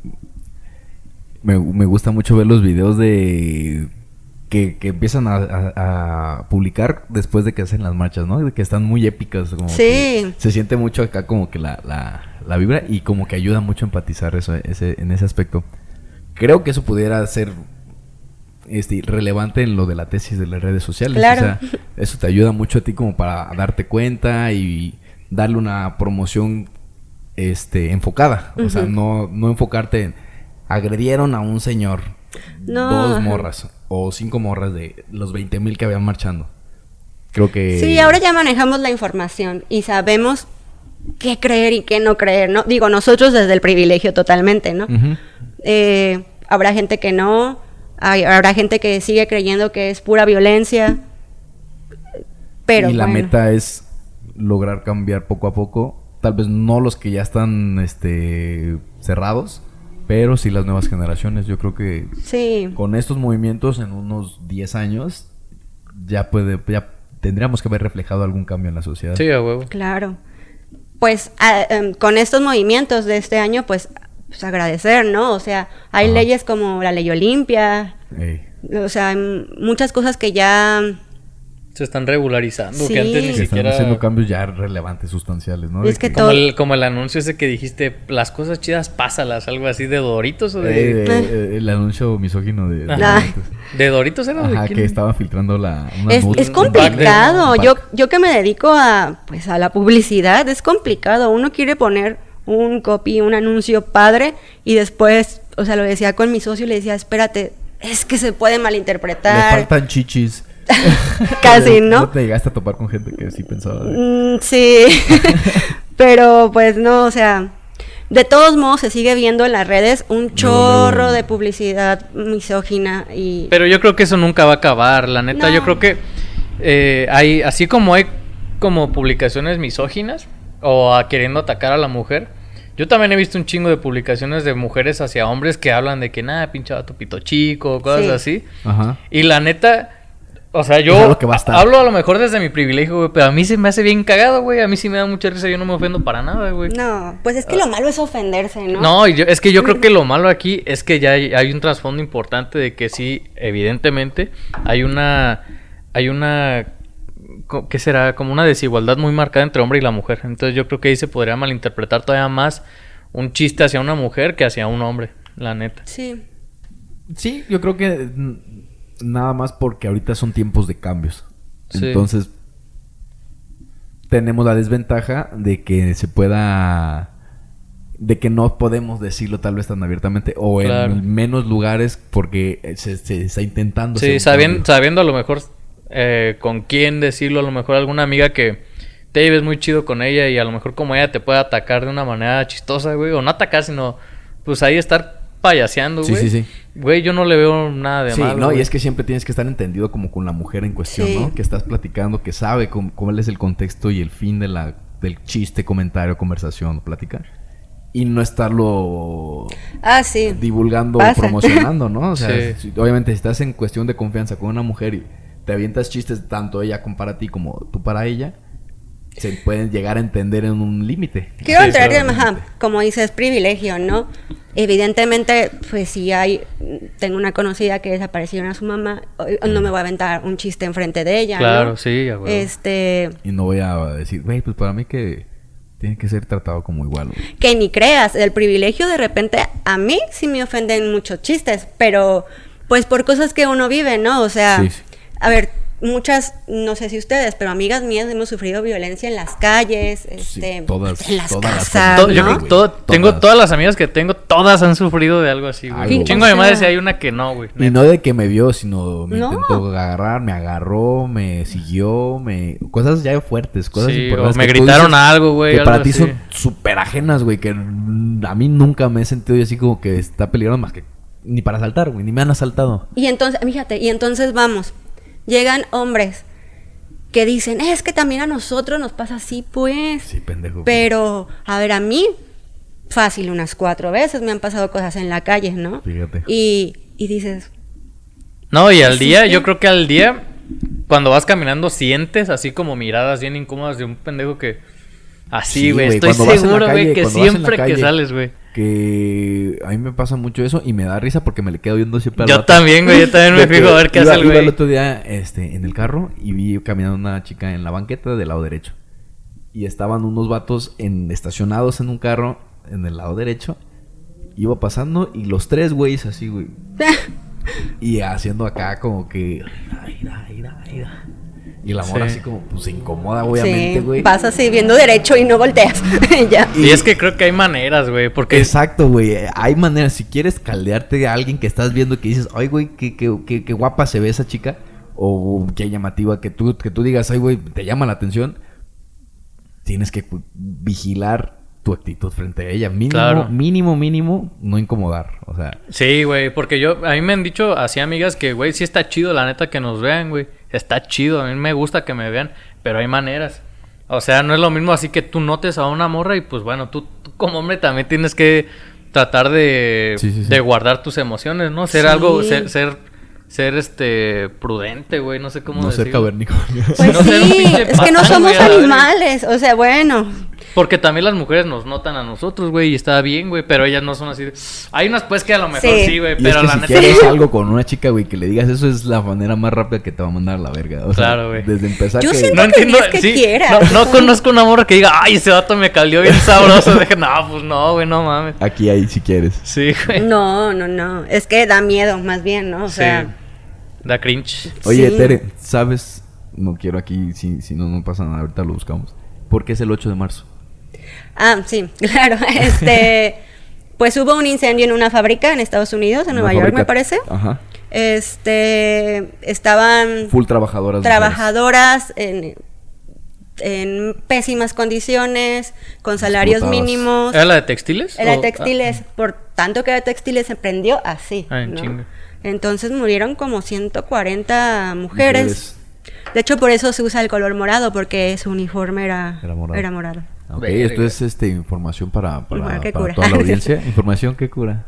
me, me gusta mucho ver los videos de que, que, empiezan a, publicar después de que hacen las marchas, ¿no? Que están muy épicas. Como sí. se siente mucho acá como que la, la, la, vibra y como que ayuda mucho a empatizar eso, ese, en ese aspecto. Creo que eso pudiera ser este, relevante en lo de la tesis de las redes sociales. Claro. O sea, eso te ayuda mucho a ti como para darte cuenta y darle una promoción este, enfocada. O sea, no, no enfocarte en agredieron a un señor. Dos morras o cinco morras de los 20 mil que habían marchando. Creo que... Sí, ahora ya manejamos la información y sabemos qué creer y qué no creer, ¿no? Digo, nosotros desde el privilegio totalmente, ¿no? Eh, habrá gente que no, habrá gente que sigue creyendo que es pura violencia, pero... Y la meta es lograr cambiar poco a poco, tal vez no los que ya están este, cerrados, pero sí las nuevas generaciones, yo creo que sí. con estos movimientos en unos 10 años ya puede ya tendríamos que haber reflejado algún cambio en la sociedad. Sí, a huevo. Claro. Pues em, con estos movimientos de este año, pues, pues agradecer, ¿no? O sea, hay leyes como la ley Olimpia. O sea, muchas cosas que ya se están regularizando, que antes ni se siquiera... están haciendo cambios ya relevantes, sustanciales, ¿no? Es que, como, el, como el anuncio ese que dijiste, las cosas chidas, pásalas, algo así de Doritos o de... Eh, eh, el anuncio misógino de, de Doritos. ¿De Doritos era? Ajá, que estaba filtrando la... es, es, complicado, yo, yo que me dedico a, pues, a la publicidad, es complicado, uno quiere poner un copy, un anuncio padre y después, o sea, lo decía con mi socio y le decía, espérate, es que se puede malinterpretar. Le faltan chichis. [laughs] Casi, ¿no? ¿No te llegaste a topar con gente que sí pensaba? Mm, sí, [laughs] pero pues no, o sea, de todos modos se sigue viendo en las redes un chorro de publicidad misógina y... Pero yo creo que eso nunca va a acabar, la neta, yo creo que eh, hay, así como hay como publicaciones misóginas o queriendo atacar a la mujer, yo también he visto un chingo de publicaciones de mujeres hacia hombres que hablan de que nada, pinche tu pito chico, cosas así. Ajá. Y la neta o sea, yo hablo a lo mejor desde mi privilegio, güey, pero a mí se me hace bien cagado, güey. A mí sí me da mucha risa, yo no me ofendo para nada, güey. No, pues es que lo malo es ofenderse, ¿no? No, es que yo creo que [laughs] lo malo aquí es que ya hay, un trasfondo importante de que sí, evidentemente, hay una. Hay una. ¿Qué será? Como una desigualdad muy marcada entre hombre y la mujer. Entonces yo creo que ahí se podría malinterpretar todavía más un chiste hacia una mujer que hacia un hombre, la neta. Sí. Sí, yo creo que nada más porque ahorita son tiempos de cambios. Entonces, tenemos la desventaja de que se pueda de que no podemos decirlo tal vez tan abiertamente o en menos lugares porque se, está intentando. Sí, sabiendo, sabiendo a lo mejor eh, con quién decirlo, a lo mejor alguna amiga que te lleves muy chido con ella y a lo mejor como ella te puede atacar de una manera chistosa, güey, o no atacar, sino pues ahí estar payaseando, güey. Sí, sí, sí. Güey, yo no le veo nada de sí, malo. no, y es que siempre tienes que estar entendido como con la mujer en cuestión, ¿no? Que estás platicando, que sabe cómo, es el contexto y el fin de la, del chiste, comentario, conversación, platicar. y no estarlo Ah, sí. divulgando, Pasa. promocionando, ¿no? O sea, Sí. obviamente si estás en cuestión de confianza con una mujer y te avientas chistes tanto ella como para ti como tú para ella, se pueden llegar a entender en un límite. Quiero Sí, entrar en, claro. ajá, como dices, privilegio, ¿no? Evidentemente, pues si hay, tengo una conocida que desaparecieron a su mamá, no me voy a aventar un chiste enfrente de ella, Claro, ¿no? sí, a huevo. Este, Y no voy a decir, güey, pues para mí que tiene que ser tratado como igual. güey". que ni creas, el privilegio de repente a mí sí me ofenden muchos chistes, pero pues por cosas que uno vive, ¿no? O sea, Sí, sí. a ver, muchas, no sé si ustedes, pero amigas mías hemos sufrido violencia en las calles, este, todas- en las todas las casas, To- yo ¿no? creo que todo- tengo Todas. las amigas que tengo, todas han sufrido de algo así, güey. Un chingo de sea- y hay una que no, güey. Y no de que me vio, sino me No. intentó agarrar, me agarró, me siguió, me... Cosas ya fuertes, cosas Sí, importantes. o me gritaron dices algo, güey. Que algo para ti así. son súper ajenas, güey, que a mí nunca me he sentido yo así como que está peligroso más que... Ni para asaltar, güey, ni me han asaltado. Y entonces, fíjate, y entonces vamos, llegan hombres que dicen, es que también a nosotros nos pasa así, pues. Sí, pendejo. Pero, a ver, a mí, fácil, unas cuatro veces me han pasado cosas en la calle, ¿no? Fíjate. Y, y dices, No, y al día, yo creo que al día, cuando vas caminando, sientes así como miradas bien incómodas de un pendejo que. Así, Sí, güey. Estoy seguro, güey, que siempre que sales, güey. Que a mí me pasa mucho eso y me da risa porque me le quedo viendo siempre al Yo vato. también, güey. Yo también me [laughs] fijo a ver qué iba- hace el iba el güey. otro día este, en el carro y vi caminando una chica en la banqueta del lado derecho. Y estaban unos vatos en, estacionados en un carro en el lado derecho. Iba pasando y los tres güeyes así, güey. [laughs] Y haciendo acá como que... Y el amor Sí. así como, pues se incomoda obviamente, sí, güey. vas así viendo derecho y no volteas. [laughs] ya. Y es que creo que hay maneras, güey. Porque Exacto, güey. Hay maneras. Si quieres caldearte a alguien que estás viendo que dices, ay, güey, qué, qué, qué- qué guapa se ve esa chica. O qué llamativa que tú, que tú digas, ay, güey, te llama la atención. Tienes que vigilar tu actitud frente a ella. Mínimo, Claro. mínimo, mínimo, no incomodar. O sea, Sí, güey, porque yo, a mí me han dicho así amigas que, güey, sí está chido, la neta, que nos vean, güey. Está chido, a mí me gusta que me vean, pero hay maneras. O sea, no es lo mismo así que tú notes a una morra y pues bueno, tú, tú como hombre también tienes que tratar de, Sí, sí, sí. de guardar tus emociones, ¿no? Ser Sí. algo, ser, ser, ser, este, prudente, güey, no sé cómo no ser cavernícola. Pues [laughs] no ser un sí, es que no somos animales. O sea, bueno. Porque también las mujeres nos notan a nosotros, güey, y está bien, güey, pero ellas no son así. de- Hay unas pues que a lo mejor Sí. sí, güey, Y es pero que la si neta... quieres algo con una chica, güey, que le digas eso es la manera más rápida que te va a mandar a la verga. O sea, Claro, güey. Desde empezar Yo que... siento- No que entiendo, que sí, quiera. no, no conozco una morra que diga, ay, ese vato me calió bien sabroso. [laughs] Dije, no, pues no, güey, no mames. Aquí hay si quieres. Sí, güey. No, no, no. Es que da miedo, más bien, ¿no? O Sí. sea, Da cringe. Oye, Sí. Tere, ¿sabes? No quiero aquí, si, si no, no pasa nada, ahorita lo buscamos. ¿Por qué es el 8 de marzo? Ah, sí, [laughs] claro. [laughs] Este, pues hubo un incendio en una fábrica en Estados Unidos, en Una Nueva York, fábrica- me parece. Ajá. Este, estaban Full trabajadoras. trabajadoras en, en pésimas condiciones, con salarios Explotadas. mínimos. ¿Era la de textiles? Era O- textiles, por tanto que era textiles se prendió así. Ah, en ¿no? chinga. Entonces murieron como 140 mujeres. Mujeres. De hecho, por eso se usa el color morado, porque su uniforme era, Era morado. Era morado. Ok, Verga. esto es este, información para, para, Bueno, ¿qué para cura? toda la audiencia. [laughs] información que cura.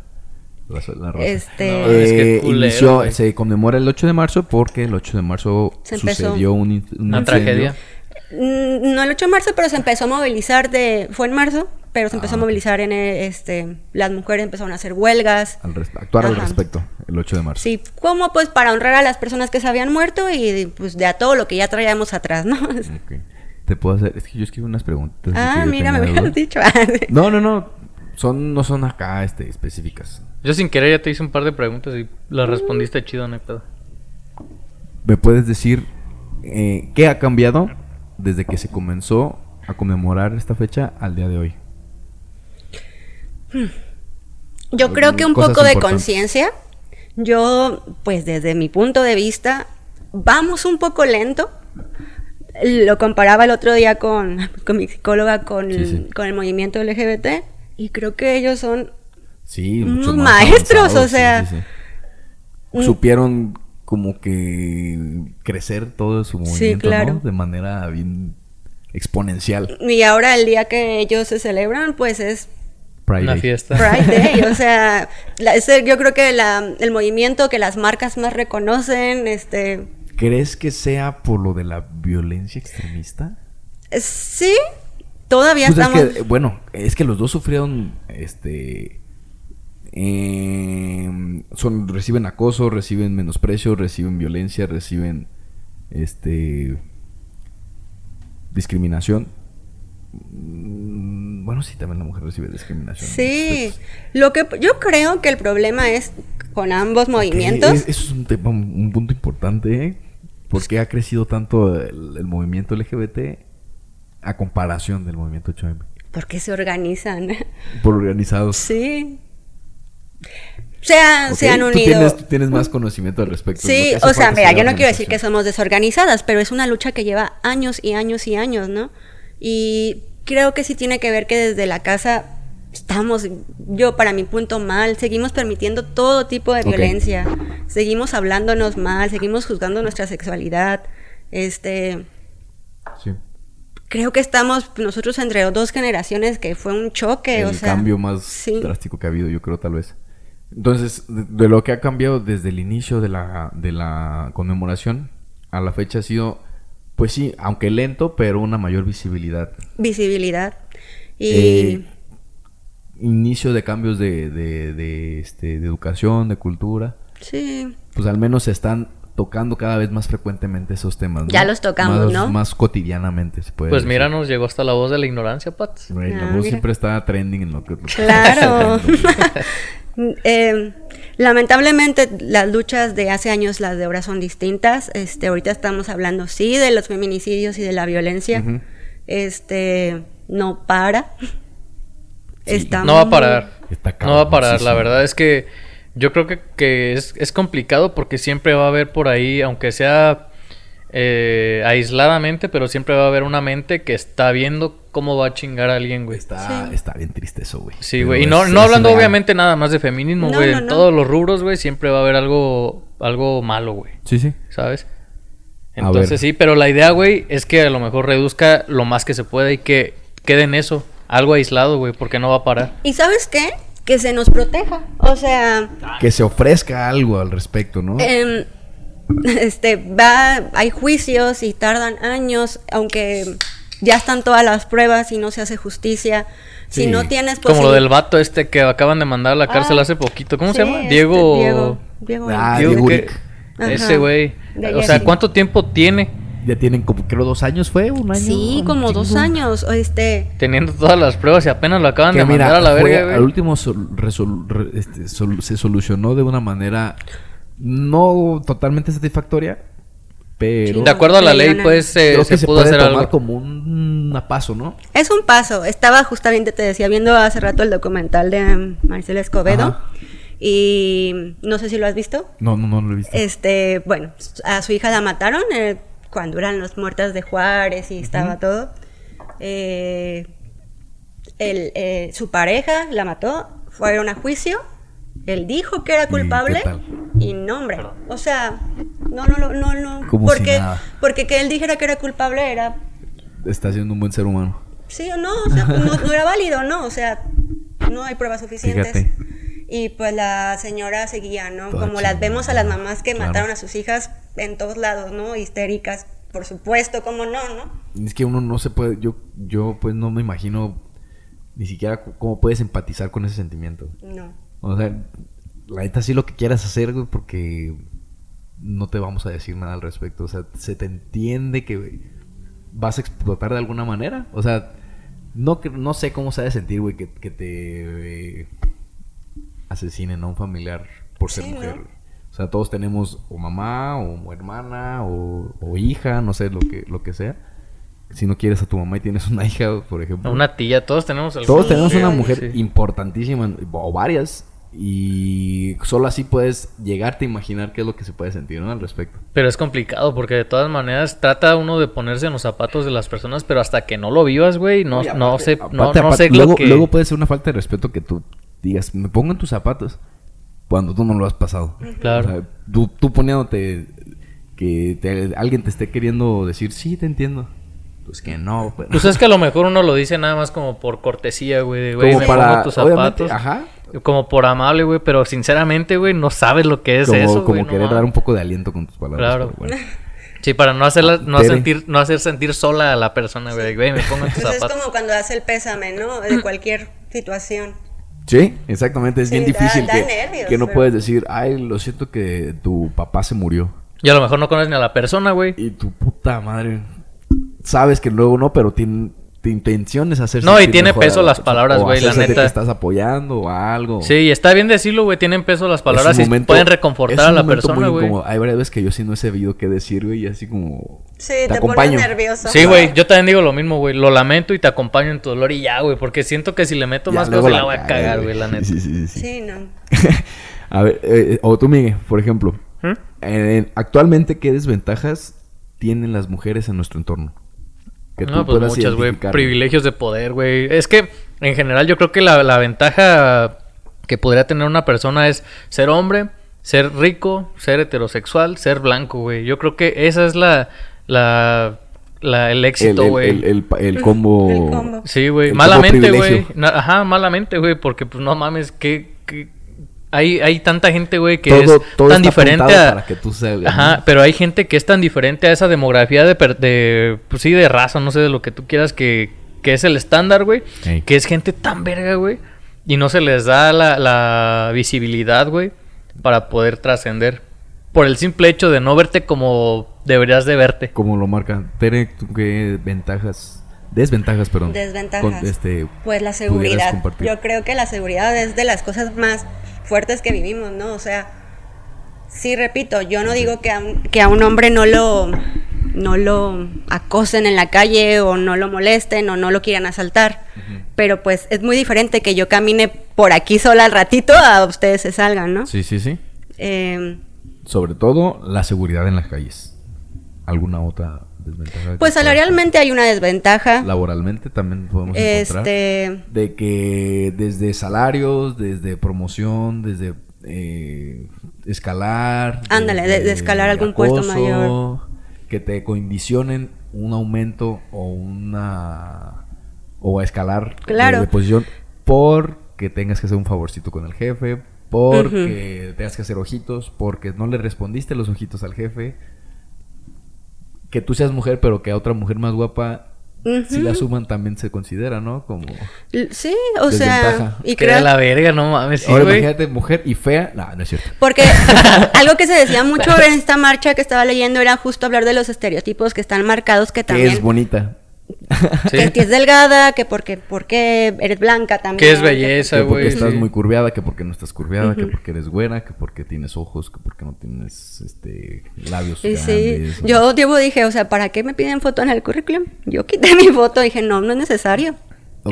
La, la raza. Este, No, es que Eh, culero, inició- güey. se conmemora el 8 de marzo porque el 8 de marzo Se sucedió un, un Una incendio. tragedia. Mm, No el 8 de marzo, pero se empezó a movilizar de... Fue en marzo, pero se empezó Ah, a movilizar en... eh, este Las mujeres empezaron a hacer huelgas. Al actuar al Ajá. respecto el 8 de marzo. Sí, como pues para honrar a las personas que se habían muerto y pues de a todo lo que ya traíamos atrás, ¿no? Ok. Te puedo hacer. Es que yo escribí unas preguntas. ah, mira, me dicho. [laughs] No, no, no. Son, no son acá este, específicas. Yo sin querer ya te hice un par de preguntas y las respondiste chido, no hay pedo. ¿Me puedes decir eh, qué ha cambiado desde que se comenzó a conmemorar esta fecha al día de hoy? Yo creo que un poco de conciencia. Yo, pues desde mi punto de vista, vamos un poco lento. Lo comparaba el otro día con, con mi psicóloga con, Sí, sí. con el movimiento LGBT y creo que ellos son Sí, Unos maestros, o sea, sí, sí, sí. un- Supieron como que crecer todo su Sí, movimiento, claro. ¿no? De manera bien exponencial. Y ahora el día que ellos se celebran, pues es Pride Una Day. fiesta. Pride Day, o [laughs] sea, la- ese- yo creo que la- el movimiento que las marcas más reconocen, este, ¿Crees que sea por lo de la violencia extremista? eh, sí, todavía Pues es estamos... que, bueno, es que los dos sufrieron, este, em, son, reciben acoso, reciben menosprecio, reciben violencia, reciben, este, discriminación. Mm, Bueno, sí, también la mujer recibe discriminación. Sí, lo que yo creo que el problema es con ambos movimientos. Es- eso es un tema, un punto importante, ¿eh? ¿Por qué ha crecido tanto el, el movimiento LGBT a comparación del movimiento 8M? Porque se organizan. Por organizados. sí. Se, han- se han Tú unido. tienes, tú tienes más conocimiento al respecto. Sí, o sea, mira, yo no quiero decir que somos desorganizadas, pero es una lucha que lleva años y años y años, ¿no? Y creo que sí tiene que ver que desde la casa estamos, yo para mi punto mal, seguimos permitiendo todo tipo de violencia, seguimos hablándonos mal, seguimos juzgando nuestra sexualidad, este, Sí. creo que estamos nosotros entre dos generaciones que fue un choque, el o sea, cambio más sí. drástico que ha habido, yo creo, tal vez. Entonces, de, de lo que ha cambiado desde el inicio de la, de la conmemoración a la fecha ha sido, pues sí, aunque lento, pero una mayor visibilidad. visibilidad y Eh, inicio de cambios de, de, de, este, de educación, de cultura. sí, Pues al menos se están tocando cada vez más frecuentemente esos temas. ¿no? Ya los tocamos, Más- ¿no? Más cotidianamente, se puede Pues decir. mira, nos llegó hasta la voz de la ignorancia, Pat. La Ah, voz mira. siempre está trending en lo que... lo Claro. [laughs] Eh, lamentablemente las luchas de hace años, las de ahora son distintas. Este, ahorita estamos hablando sí de los feminicidios y de la violencia. Este, no para. Está No va a parar. Está No va a parar. La verdad es que yo creo que, que es, es complicado porque siempre va a haber por ahí, aunque sea eh, aisladamente, pero siempre va a haber una mente que está viendo cómo va a chingar a alguien, güey. Está, Sí. está bien triste eso, güey. Sí, güey. Y es- no, no hablando real. obviamente nada más de feminismo, No, güey. no, en todos los rubros, güey, siempre va a haber algo, algo malo, güey. Sí, sí. ¿Sabes? Entonces sí, pero la idea, güey, es que a lo mejor reduzca lo más que se pueda y que quede en eso. Algo aislado, güey, porque no va a parar. ¿Y sabes qué? Que se nos proteja. O sea, Que se ofrezca algo al respecto, ¿no? em, [laughs] este, va, hay juicios y tardan años, aunque ya están todas las pruebas y no se hace justicia. Sí. Si no tienes Como lo del vato este que acaban de mandar a la cárcel Ah, hace poquito. ¿Cómo sí, se llama? este, Diego. Diego. Diego. Ah, Diego Diego que-. Ese güey. O sea. ¿cuánto tiempo tiene Ya tienen como, creo, dos años, ¿fue? ¿Un año? Sí, Un como dos años. Este, teniendo todas las pruebas y apenas lo acaban Que de mira, mandar a la verga, al último sol- resol- re- este, sol- se solucionó de una manera no totalmente satisfactoria, pero De acuerdo a la Le ley, pues se, creo se que se pudo puede hacer tomar algo. como un, a paso, ¿no? es un paso. Estaba justamente, te decía, viendo hace rato el documental de mm, Marcela Escobedo. Ajá. Y no sé si lo has visto. No, no, no lo he visto. Este, bueno, a su hija la mataron eh, cuando eran las muertas de Juárez y estaba todo. Eh, el, eh, su pareja la mató, fueron a juicio. Él dijo que era culpable y no, hombre. O sea, no, no, no, no, no. Como si porque, nada. porque que él dijera que era culpable era Está siendo un buen ser humano. sí o no, o sea, no, no era válido, ¿no? O sea, no hay pruebas suficientes. Fíjate. Y pues la señora seguía, ¿no? Toda Como las vemos a las mamás que Claro. mataron a sus hijas en todos lados, ¿no? Histéricas, por supuesto, ¿cómo no, no? Es que uno no se puede, yo, yo pues no me imagino ni siquiera cómo puedes empatizar con ese sentimiento. No. O sea, la neta sí lo que quieras hacer, güey, porque no te vamos a decir nada al respecto. O sea, se te entiende que vas a explotar de alguna manera. O sea, no, no sé cómo se ha de sentir, güey, que, que te eh, asesinen a un familiar por ser Sí, mujer. O sea, todos tenemos o mamá, o hermana, o, o hija, no sé, lo que, lo que sea. Si no quieres a tu mamá y tienes una [laughs] hija, por ejemplo. Una tía, todos tenemos alguna Todos tenemos una mujer sí. importantísima, o varias, y solo así puedes llegarte a imaginar qué es lo que se puede sentir ¿no? al respecto. Pero es complicado porque de todas maneras trata uno de ponerse en los zapatos de las personas, pero hasta que no lo vivas, güey, no, no aparte- sé, no, aparte- no aparte, sé luego, lo que... luego puede ser una falta de respeto que tú digas, me pongo en tus zapatos cuando tú no lo has pasado. Claro. O sea, tú, tú poniéndote que te- alguien te esté queriendo decir, sí, te entiendo. Pues que no, pues. Pues es que a lo mejor uno lo dice nada más como por cortesía, güey. de, Güey, como me para, pongo tus zapatos. ajá, Como por amable, güey. Pero sinceramente, güey, no sabes lo que es como, eso, como güey. no querer dar un poco de aliento con tus palabras. Claro. pero bueno. [laughs] Sí, para no hacerla, no Tere. sentir, no hacer sentir sola a la persona, güey. Güey, me pongo en tus Pues es zapatos. como cuando hace el pésame, ¿no? De cualquier situación. Sí, exactamente, es Sí, bien da- difícil da que, nervios, que no pero- puedes decir, ay, lo siento que tu papá se murió. Y a lo mejor no conoces ni a la persona, güey. Y tu puta madre, sabes que luego no, pero tiene, intención es hacer No, y tiene peso la las palabras, güey, la neta. que estás apoyando o algo. Sí, y está bien decirlo, güey. Tienen peso las palabras un y momento- pueden reconfortar a la momento muy persona, güey. Hay varias veces que yo sí no he sabido qué decir, güey, y así como... Sí, te, te, acompaño. pones nervioso. Sí, güey, yo también digo lo mismo, güey. Lo lamento y te acompaño en tu dolor y ya, güey. Porque siento que si le meto Ya, más cosas la voy a cagar, güey, la neta. Sí, sí, sí. sí. Sí, no. [laughs] a ver, eh, o tú, Miguel, por ejemplo. ¿Mm? en- actualmente, ¿qué desventajas tienen las mujeres en nuestro entorno? Que No, pues puedas muchas, güey. Privilegios de poder, güey. Es que, en general, yo creo que la, la ventaja que podría tener una persona es ser hombre, ser rico, ser heterosexual, ser blanco, güey. Yo creo que esa es la... la, la el éxito, güey. el, el combo... El combo. Sí, güey. Malamente, güey. Ajá, malamente, güey. Porque, pues, no mames, que... que- Hay, hay tanta gente, güey, que todo, es todo tan diferente a... para que tú salgas, Ajá, ¿no? pero hay gente que es tan diferente a esa demografía de, per- de pues sí, de raza, no sé, de lo que tú quieras, que, que es el estándar, güey. Ey. Que es gente tan verga, güey. Y no se les da la, la visibilidad, güey, para poder trascender. Por el simple hecho de no verte como deberías de verte. Como lo marca. Tere, ¿tú qué ventajas... Desventajas, perdón. Desventajas. con- este, Pues la seguridad. Yo creo que la seguridad es de las cosas más fuertes que vivimos, ¿no? O sea, sí, repito, yo no digo que a un, que a un hombre no lo, no lo acosen en la calle o no lo molesten o no lo quieran asaltar. Pero pues es muy diferente que yo camine por aquí sola al ratito a ustedes se salgan, ¿no? Sí, sí, sí. Eh, Sobre todo la seguridad en las calles. ¿Alguna otra desventaja? pues salarialmente hay una desventaja. Laboralmente también podemos encontrar. Este, De que desde salarios, desde promoción, desde eh, escalar. Ándale, de- escalar algún puesto mayor. Que te condicionen un aumento o una. O a escalar de- Claro. de, posición porque tengas que hacer un favorcito con el jefe, porque tengas que hacer ojitos, porque no le respondiste los ojitos al jefe. Que tú seas mujer, pero que a otra mujer más guapa, si la suman, también se considera, ¿no? Como. sí, o sea, y Que creo la verga, no mames, sí, Ahora güey. imagínate mujer y fea. No, no es cierto. Porque [laughs] algo que se decía mucho en esta marcha que estaba leyendo era justo hablar de los estereotipos que están marcados que Que también es bonita. Sí. que, que es delgada, que porque porque eres blanca también. Que es belleza, Que porque güey. estás sí. muy curveada, que porque no estás curveada, que porque eres güera, que porque tienes ojos, que porque no tienes este labios Y sí, grandes. o- yo dije, o sea, ¿para qué me piden foto en el currículum? Yo quité [laughs] mi foto, dije, no, no es necesario.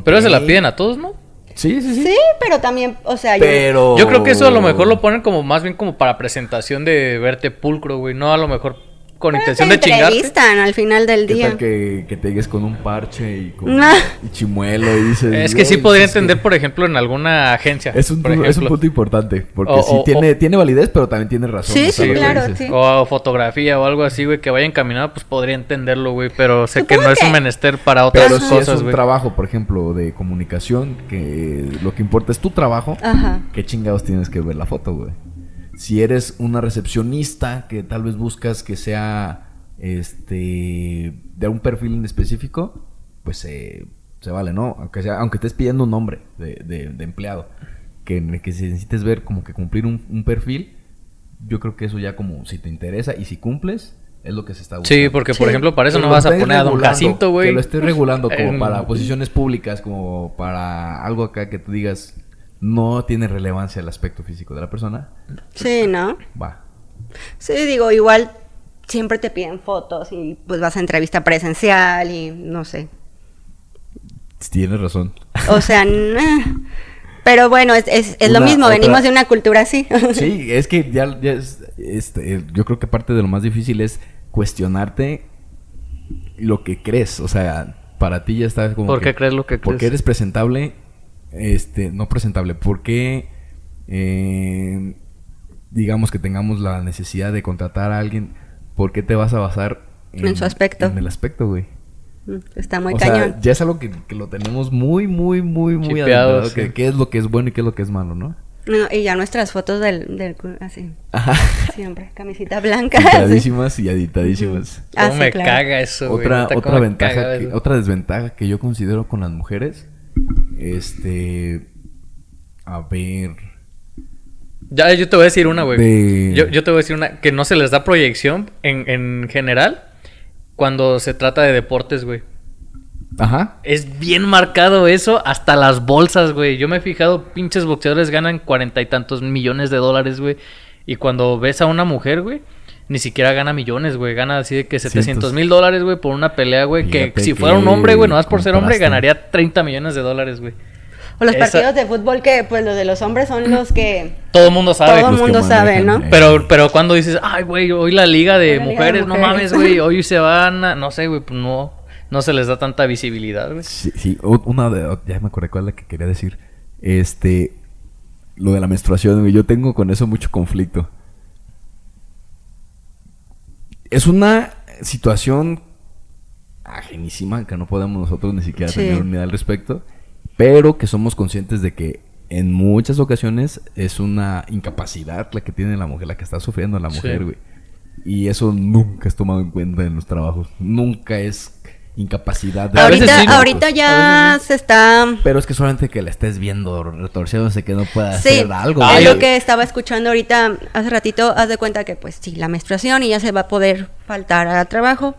Pero se la piden a todos, ¿no? Sí, sí, sí. Sí, pero también, o sea, yo-. Yo creo que eso a lo mejor lo ponen como más bien como para presentación de verte pulcro, güey. No a lo mejor con intención te de chingarte. al final del ¿Qué día. tal que, que te llegues con un parche y con [laughs] Ah. y chimuelo y dices. Es que sí "Ay, podría es que-" entender, por ejemplo, en alguna agencia. Es un, por pu- es un ejemplo. punto importante. Porque O- sí o- tiene, o- tiene validez, pero también tiene razón. Sí, o sea, sí, lo que claro, dices. sí. O fotografía o algo así, güey, que vaya encaminado, pues podría entenderlo, güey. Pero sé que Supongo no es un menester para otras Pero si es cosas, un güey. trabajo, por ejemplo, de comunicación, que lo que importa es tu trabajo, Ajá. ¿qué chingados tienes que ver la foto, güey? Si eres una recepcionista que tal vez buscas que sea este de un perfil en específico, pues se se vale, ¿no? Aunque sea, aunque estés pidiendo un nombre de, de- de empleado, que, que si necesites ver como que cumplir un, un perfil, yo creo que eso ya como si te interesa y si cumples, es lo que se está buscando. Sí, porque por Sí. ejemplo, para eso Que no vas a poner a Don Jacinto, güey. Que lo estés regulando como [laughs] para posiciones públicas, como para algo acá que tú digas no tiene relevancia el aspecto físico de la persona. Sí, ¿no? Va. Sí, digo, igual siempre te piden fotos y pues vas a entrevista presencial y no sé. Tienes razón. O sea, [laughs] pero bueno, es, es, es lo mismo, otra- venimos de una cultura así. [laughs] Sí, es que ya, ya es, este, eh, yo creo que parte de lo más difícil es cuestionarte lo que crees. O sea, para ti ya está como. ¿Por que- qué crees lo que Porque crees? eres presentable, este, no presentable, porque eh, digamos que tengamos la necesidad de contratar a alguien, ¿por qué te vas a basar En su aspecto. En el aspecto, güey. Mm, Está muy o cañón. sea, ya es algo que, que lo tenemos muy, muy, muy, muy sí. que- ¿Qué es lo que es bueno y qué es lo que es malo, no? No, y ya nuestras fotos del, del así, Ajá. siempre, camisita blanca. [laughs] así. Filtradísimas y editadísimas. Ah, ¿Cómo sí, me claro. caga eso, güey? Otra, otra ventaja, caga que- eso. otra desventaja que yo considero con las mujeres, este, a ver, Ya, yo te voy a decir una, güey. De- Yo, yo te voy a decir una, que no se les da proyección en, en general cuando se trata de deportes, güey. ajá, Es bien marcado eso, hasta las bolsas, güey. Yo me he fijado, pinches boxeadores ganan cuarenta y tantos millones de dólares, güey. Y cuando ves a una mujer, güey, ni siquiera gana millones, güey. Gana así de que 700 mil dólares, güey, por una pelea, güey. Que si fuera un hombre, güey, nomás por ser hombre, ganaría 30 millones de dólares, güey. O los Esa- partidos de fútbol que, pues, los de los hombres son los que Todo el mundo sabe. todo el mundo sabe, ¿no? eh. Pero, pero cuando dices, ay, güey, hoy la liga de Hoy la liga de mujeres, no mujeres". mames, güey, [laughs] hoy se van a, no sé, güey, pues no, no se les da tanta visibilidad, güey. sí, sí, una de, ya me acordé cuál es la que quería decir, este, lo de la menstruación, güey, yo tengo con eso mucho conflicto. Es una situación ajenísima que no podemos nosotros ni siquiera Sí. tener unidad al respecto, pero que somos conscientes de que en muchas ocasiones es una incapacidad la que tiene la mujer, la que está sufriendo la mujer, Sí. güey. Y eso nunca es tomado en cuenta en los trabajos. Nunca es incapacidad de A veces Ahorita, sí, ¿no? ahorita ya A veces se está... Pero es que solamente que la estés viendo retorciéndose que no pueda Sí, hacer algo. Es lo que estaba escuchando ahorita hace ratito. Haz de cuenta que, pues sí, la menstruación y ya se va a poder faltar al trabajo,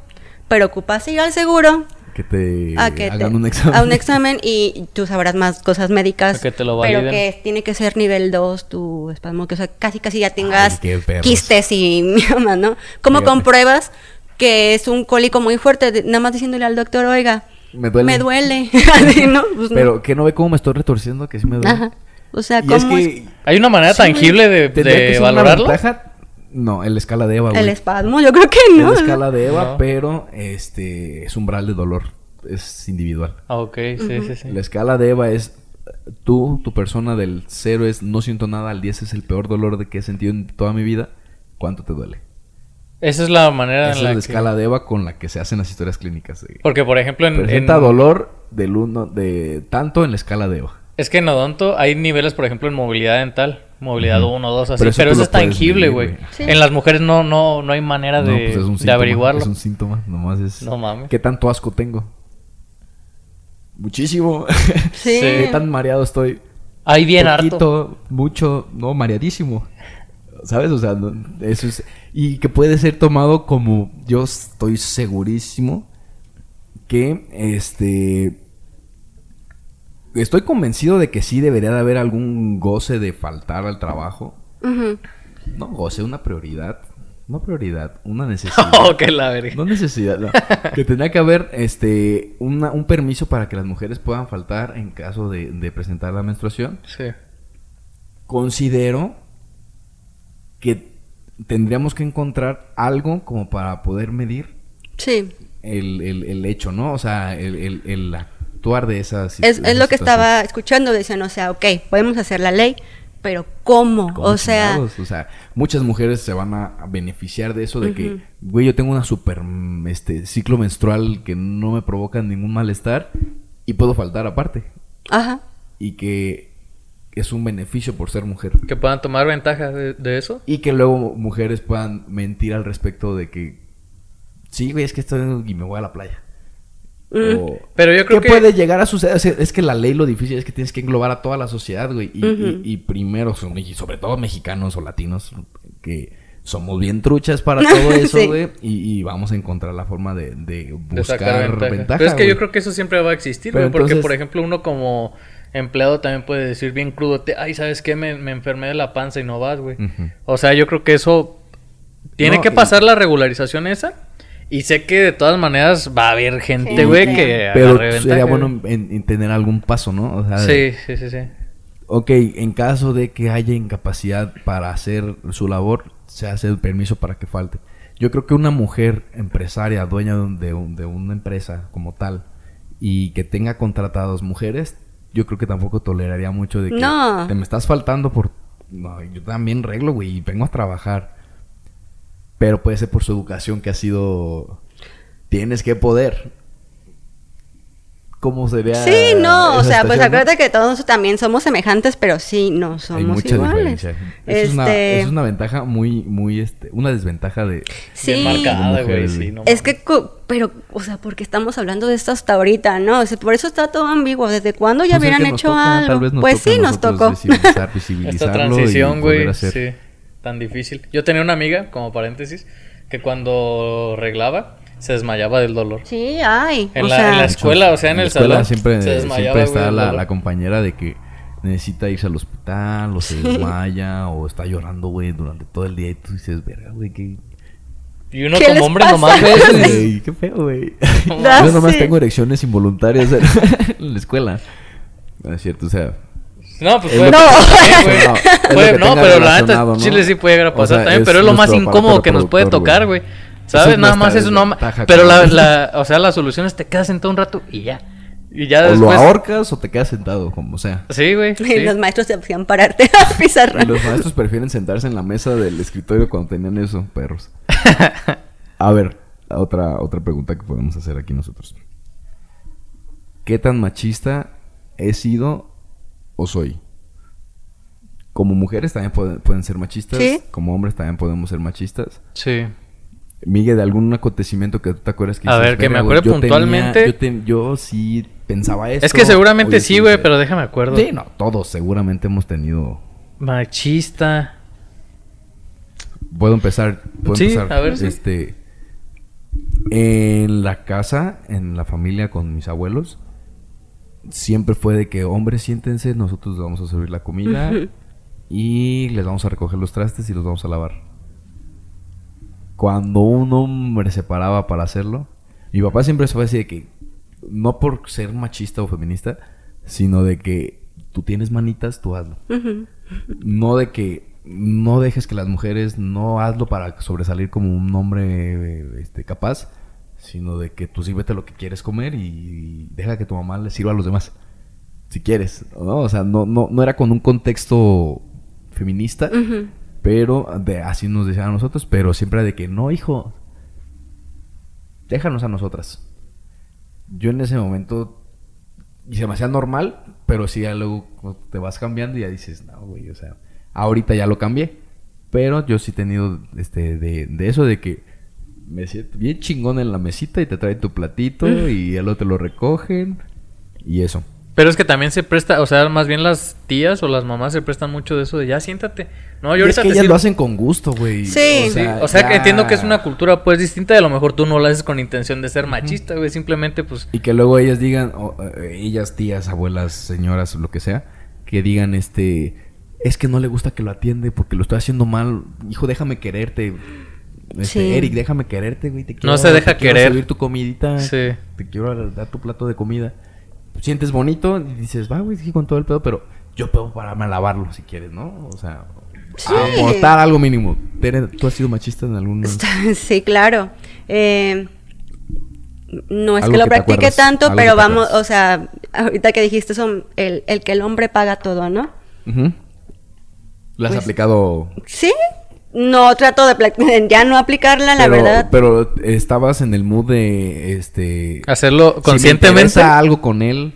pero ocupas ir al seguro Que te a que hagan te- un examen. a un examen y tú sabrás más cosas médicas. A que te lo pero que tiene que ser nivel 2 tu espasmo, que o sea, casi casi ya tengas perros. quistes y [laughs] miomas, ¿no? ¿Cómo compruebas que es un cólico muy fuerte? Nada más diciéndole al doctor, oiga, Me duele. me duele. [laughs] [laughs] Así, ¿no? Pues, no. Pero que no ve cómo me estoy retorciendo, que sí me duele. Ajá. O sea, es ¿cómo es ¿Hay una manera Sí, tangible de, de valorarlo? ventaja. No, el escala de Eva, güey. el espasmo? Yo creo que no. la escala de Eva, No. pero este es umbral de dolor. Es individual. Ah, ok, sí, sí, sí. La escala de Eva es tú, tu persona del 0 es no siento nada, al 10 es el peor dolor de que he sentido en toda mi vida. ¿Cuánto te duele? Esa es la manera Esa en es la que... escala de Eva con la que se hacen las historias clínicas. de- Porque, por ejemplo, en... Presenta en- dolor del uno de tanto en la escala de Eva. Es que en odonto hay niveles, por ejemplo, en movilidad dental. Movilidad Ujú. 1, 2, así. Pero Pero eso es tangible, güey. Sí. En las mujeres no, no, no hay manera No, de, pues es un de síntoma, averiguarlo. Es un síntoma, nomás es. No mames. ¿Qué tanto asco tengo? Muchísimo. [laughs] Sí. ¿Qué tan mareado estoy? Hay bien harto. Poquito, mucho, no, mareadísimo. ¿Sabes? O sea, no- eso es. Y que puede ser tomado como. Yo estoy segurísimo que este. Estoy convencido de que sí debería de haber algún goce de faltar al trabajo. No goce, una prioridad. No prioridad, una [laughs] necesidad. Oh, que la verga. No necesidad, no. que tendría que haber este una- un permiso para que las mujeres puedan faltar en caso de, de presentar la menstruación. Sí. Considero que tendríamos que encontrar algo como para poder medir Sí. el, el- el hecho, ¿no? O sea, el, el- el actuar de esas Es, es lo que estaba escuchando. Dicen, o sea, ok, podemos hacer la ley, pero ¿cómo? O sea, o sea, muchas mujeres se van a beneficiar de eso, de que, güey, yo tengo una super este, ciclo menstrual que no me provoca ningún malestar y puedo faltar aparte. ajá. Y que es un beneficio por ser mujer. Que puedan tomar ventaja de, de eso. Y que luego mujeres puedan mentir al respecto de que, sí, güey, es que estoy y me voy a la playa. Mm. O, Pero yo creo ¿Qué que... puede llegar a suceder? O sea, es que la ley lo difícil es que tienes que englobar a toda la sociedad, güey. Y, y- y primero, y sobre todo mexicanos o latinos, que somos bien truchas para todo [laughs] eso, Sí. güey. Y, y vamos a encontrar la forma de, de de buscar sacar ventaja. ventaja. Pero es que yo creo que eso siempre va a existir, güey. Porque, entonces- por ejemplo, uno como empleado también puede decir bien crudo, te- ay, ¿sabes qué? Me, me enfermé de la panza y no vas, güey. O sea, yo creo que eso tiene No, que y- pasar la regularización esa. Y sé que de todas maneras va a haber gente, güey, sí. que Pero agarre sería bueno güey. en, en tener algún paso, ¿no? O sea, de- Sí, sí, sí, sí. Ok, en caso de que haya incapacidad para hacer su labor, se hace el permiso para que falte. Yo creo que una mujer empresaria, dueña de, un- de un- de una empresa como tal, y que tenga contratados mujeres, yo creo que tampoco toleraría mucho de que No. te me estás faltando por... No, yo también reglo, güey, y vengo a trabajar. Pero puede ser por su educación que ha sido... Tienes que poder. Cómo sería. Sí, no, o sea, pues acuérdate que todos también somos semejantes, pero sí, no somos Hay mucha iguales. diferencia. Eso es, una, Este- es una ventaja muy, muy, este, una desventaja de... Sí. Marcada, güey, sí, no Es que, pero, o sea, porque estamos hablando de esto hasta ahorita, ¿no? O sea, por eso está todo ambiguo. ¿Desde cuándo ya Pues es hubieran hecho toca, algo? Tal vez nos pues toca sí, a nos tocó. Visibilizar, [laughs] Esta transición, güey, hacer- sí, tan difícil. Yo tenía una amiga, como paréntesis, que cuando reglaba se desmayaba del dolor. Sí, ay. En o la- sea, en la escuela, o sea, en el escuela salón, siempre, se desmayaba, siempre está güey, la, compañera de que necesita irse al hospital o se [laughs] desmaya o está llorando, güey, durante todo el día y tú dices, verga, güey, qué... Y uno ¿Qué les como hombre pasa? nomás. Güey, qué feo, güey. [laughs] Yo nomás tengo erecciones involuntarias en, [laughs] en la escuela. No es cierto, o sea... No, pues Es puede que- también. No, que no, tenga pero la neta, ¿no? Chile sí puede llegar a O pasar sea, también, es pero es lo más incómodo que nos puede tocar, güey. ¿Sabes? es Nada más eso no... desventaja, Pero la, o sea, la solución es te quedas sentado un rato y ya. Y ya O lo ahorcas o te quedas sentado, como sea. Sí, güey. y sí. los maestros se hacían pararte [laughs] a Y pizarra. los maestros prefieren sentarse en la mesa del escritorio cuando tenían eso, perros. [laughs] A ver, otra, otra pregunta que podemos hacer aquí nosotros. ¿Qué tan machista he sido o soy? Como mujeres también pueden, pueden ser machistas. Sí. Como hombres también podemos ser machistas. Sí. Miguel, de algún acontecimiento que tú te acuerdas que A ver, que me "Verga, güey, acuerde yo tenía- puntualmente". yo, ten- yo sí pensaba esto. Es que seguramente sí, güey, pero déjame acuerdo. Sí, no, todos seguramente hemos tenido... Machista. Puedo empezar. Puedo Sí, empezar. a ver, sí. Este. En la casa, en la familia con mis abuelos, siempre fue de que, hombres, siéntense, nosotros les vamos a servir la comida y les vamos a recoger los trastes y los vamos a lavar. Cuando un hombre se paraba para hacerlo, mi papá siempre se fue así de que, no por ser machista o feminista, sino de que tú tienes manitas, tú hazlo. No de que no dejes que las mujeres no hazlo para sobresalir como un hombre este, capaz, sino de que tú sírvete lo que quieres comer y deja que tu mamá le sirva a los demás. Si quieres, ¿no? O sea, no, no, no era con un contexto feminista, Ujú. Pero de, así nos decían a nosotros, pero siempre de que no, hijo, déjanos a nosotras. Yo en ese momento y se me hacía normal, pero sí ya luego te vas cambiando y ya dices, no, güey, o sea, ahorita ya lo cambié. Pero yo sí he tenido este de, de eso de que me siento bien chingón en la mesita y te traen tu platito [laughs] y luego te lo recogen y eso. Pero es que también se presta, o sea, más bien las tías o las mamás se prestan mucho de eso de ya siéntate. No, yo Y es que te ellas sirvo. lo hacen con gusto, güey. Sí. Sí, o sea que entiendo que es una cultura pues distinta y a lo mejor tú no la haces con intención de ser machista, güey, simplemente pues Y que luego ellas digan, o, eh, ellas, tías, abuelas, señoras, lo que sea, que digan, este, es que no le gusta que lo atiende porque lo estoy haciendo mal. Hijo, déjame quererte. Este, Sí. Eric, déjame quererte, güey. Te No se deja te quiero querer. servir tu comidita. Sí. Te quiero dar tu plato de comida. Sientes bonito y dices, va, güey, sí, con todo el pedo, pero yo puedo pararme a lavarlo si quieres, ¿no? O sea, Sí. aportar algo mínimo. Tere, ¿Tú has sido machista en algún Está- Sí, claro. Eh, no es que lo que practique acuerdas, tanto, pero vamos, acuerdas. o sea, ahorita que dijiste son el, el que el hombre paga todo, ¿no? Ujú. ¿Lo has Pues- aplicado Sí. No trato de [laughs] ya no aplicarla, la pero, verdad. Pero estabas en el mood de este hacerlo si me conscientemente. algo con él,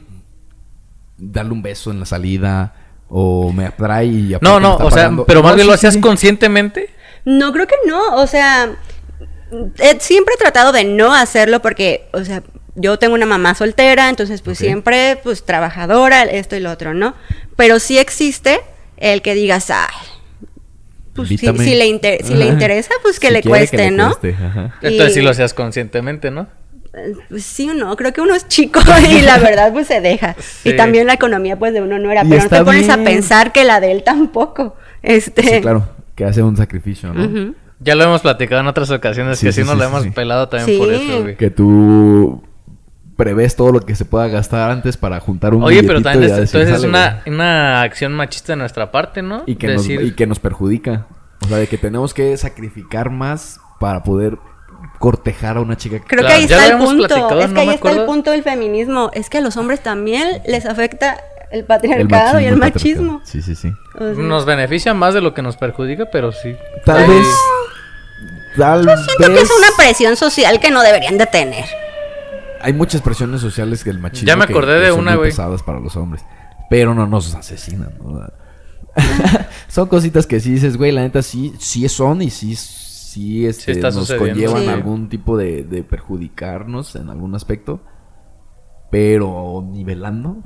darle un beso en la salida o me atrae y aparte no, no, o sea, pagando. pero más No, bien sí, lo hacías sí. conscientemente. No, creo que no. O sea, he- siempre he tratado de no hacerlo porque, o sea, yo tengo una mamá soltera, entonces pues siempre pues trabajadora, esto y lo otro, ¿no? Pero sí existe el que digas, ay, pues si, Invítame". si le, inter- si le Ajá. [laughs] interesa, pues que Si le cueste, le ¿no? cueste, ajá. Entonces sí lo hacías conscientemente, ¿no? Pues sí o no, creo que uno es chico [laughs] y la verdad pues se deja. Sí. Y también la economía pues de uno no era, Y pero no te pones a pensar que la de él tampoco. Este, Sí, claro, que hace un sacrificio, ¿no? Ya lo hemos platicado en otras ocasiones Sí, que sí, sí, nos sí, lo sí, hemos sí. pelado también Sí. por eso, güey. Que tú prevés todo lo que se pueda gastar antes para juntar un Oye, pero también es, entonces es "Sale, una, güey". una acción machista de nuestra parte, ¿no? y que, Decir, nos, y que nos perjudica. O sea, de que tenemos que sacrificar más para poder cortejar a una chica. Creo Claro, que ahí está lo el punto. es no que ahí está el punto del feminismo. Es que a los hombres también les afecta el patriarcado y el machismo. Sí, sí, sí. O sea, Nos beneficia más de lo que nos perjudica, pero sí. Tal Sí. vez. Tal siento que vez. es una presión social que no deberían de tener. hay muchas presiones sociales que el machismo Ya me que- acordé que de son una, güey. pesadas para los hombres, pero no nos asesinan, ¿no? [laughs] son cositas que sí dices, güey, la neta sí, sí son y sí, sí, este, está nos conllevan Sí. algún tipo de, de perjudicarnos en algún aspecto, pero nivelando,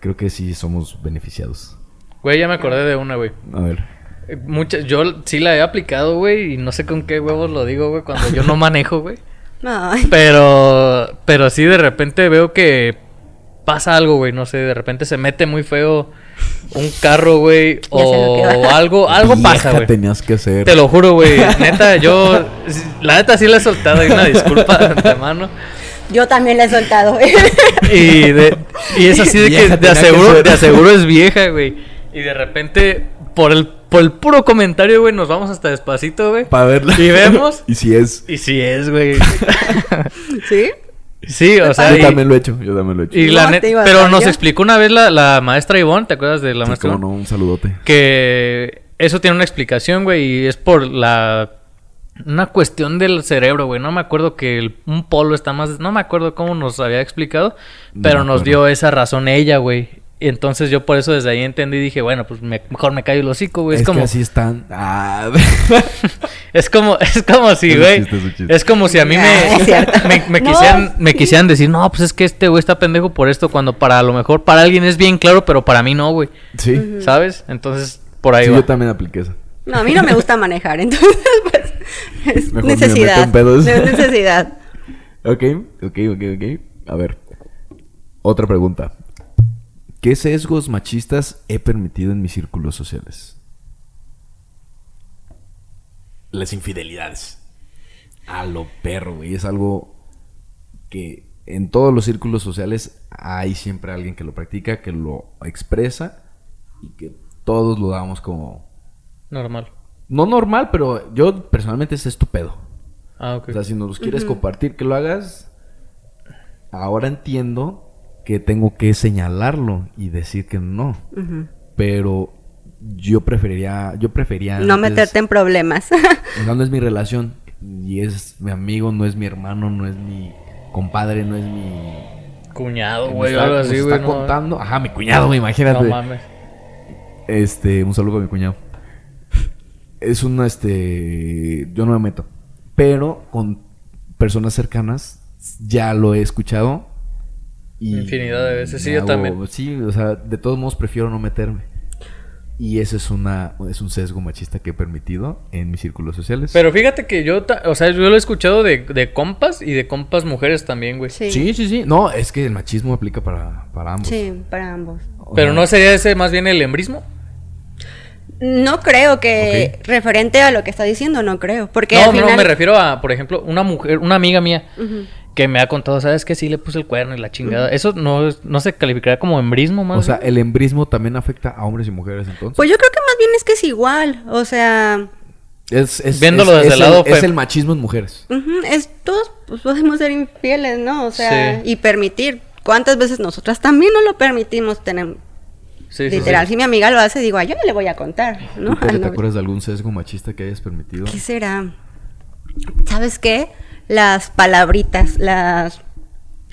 creo que sí somos beneficiados. Güey, ya me acordé de una, güey. A ver. Eh, Muchas, yo sí la he aplicado, güey, y no sé con qué huevos lo digo, güey, cuando yo no manejo, güey. [laughs] Pero, pero sí de repente veo que pasa algo, güey, no sé, de repente se mete muy feo un carro, güey, o algo, algo Vieja pasa, güey. tenías que hacer. Te lo juro, güey. Neta, yo, la neta sí le he soltado y una disculpa de antemano. Yo también la he soltado. Y, de, y es así de que Vieja de tenía que aseguro, ser. de aseguro es vieja, güey. Y de repente, por el, por el puro comentario, güey, nos vamos hasta despacito, güey. Para verla. Y vemos. [laughs] y si es. Y sí es, güey. [laughs] ¿Sí? Sí, o sea, yo y, también lo he hecho, yo también lo he hecho. y la net- pero nos explicó una vez la, la maestra Ivonne, ¿te acuerdas de la Sí, maestra? cómo no, un saludote. Que eso tiene una explicación, güey, y es por la una cuestión del cerebro, güey. No me acuerdo que el- un polo está más, no me acuerdo cómo nos había explicado, pero nos dio esa razón ella, güey. Y entonces yo por eso desde ahí entendí y dije, bueno, pues me- mejor me callo el hocico, güey. Es, Es, como que así están. Ah, [laughs] [laughs] es como es como si, güey. es como si a mí Ah, me cierto. [laughs] me, me No, quisieran me quisieran decir, "No, pues es que este güey está pendejo por esto", cuando para a lo mejor para alguien es bien claro, pero para mí no, güey. sí. ¿Sabes? Entonces, por ahí Sí, va. yo también apliqué eso. No, a mí no me gusta manejar, entonces pues es Mejor ni me meto necesidad. en pedos. Es necesidad. Ok, ok, ok, ok. A ver. Otra pregunta. ¿Qué sesgos machistas he permitido en mis círculos sociales? Las infidelidades. A lo perro, güey. Es algo que en todos los círculos sociales hay siempre alguien que lo practica, que lo expresa y que todos lo damos como... Normal. No normal, pero yo personalmente es estupendo. Ah, ok. O sea, si nos los quieres compartir, que lo hagas. Ahora entiendo que tengo que señalarlo y decir que no. Pero yo preferiría, yo prefería No antes- meterte en problemas. [laughs] No, no es mi relación. Y es mi amigo, no es mi hermano, no es mi compadre, no es mi. Cuñado, güey, está- algo así, está güey. no- contando. Ajá, mi cuñado, güey, imagínate. No mames. Este, un saludo a mi cuñado. Es una, este, yo no me meto. Pero con personas cercanas ya lo he escuchado. Y Infinidad de veces, sí, yo también. Sí, o sea, de todos modos prefiero no meterme. Y ese es una, es un sesgo machista que he permitido en mis círculos sociales. Pero fíjate que yo, o sea, yo lo he escuchado de, de compas y de compas mujeres también, güey. Sí. sí, sí, sí. No, es que el machismo aplica para, para ambos. Sí, para ambos. O Pero sea, no sería ese más bien el embrismo. No creo que referente a lo que está diciendo, no creo. Porque No, al final... no, me refiero a, por ejemplo, una mujer, una amiga mía Ujú. Que me ha contado, ¿sabes qué? Sí le puse el cuerno y la chingada. Eso no, no se calificaría como embrismo, más O sea, bien? el embrismo también afecta a hombres y mujeres entonces. Pues yo creo que más bien es que es igual. O sea, es, es, Viéndolo es- desde es el lado Es el machismo en mujeres. es, todos pues, podemos ser infieles, ¿no? O sea, Sí. y permitir. ¿Cuántas veces nosotras también no lo permitimos tener? Sí, sí, Literal, sí. si mi amiga lo hace, digo, "Ay, yo no le voy a contar, ¿no? ¿Tú, Tere, Al te acuerdas de algún sesgo machista que hayas permitido? ¿Qué será? ¿Sabes qué? Las palabritas, las...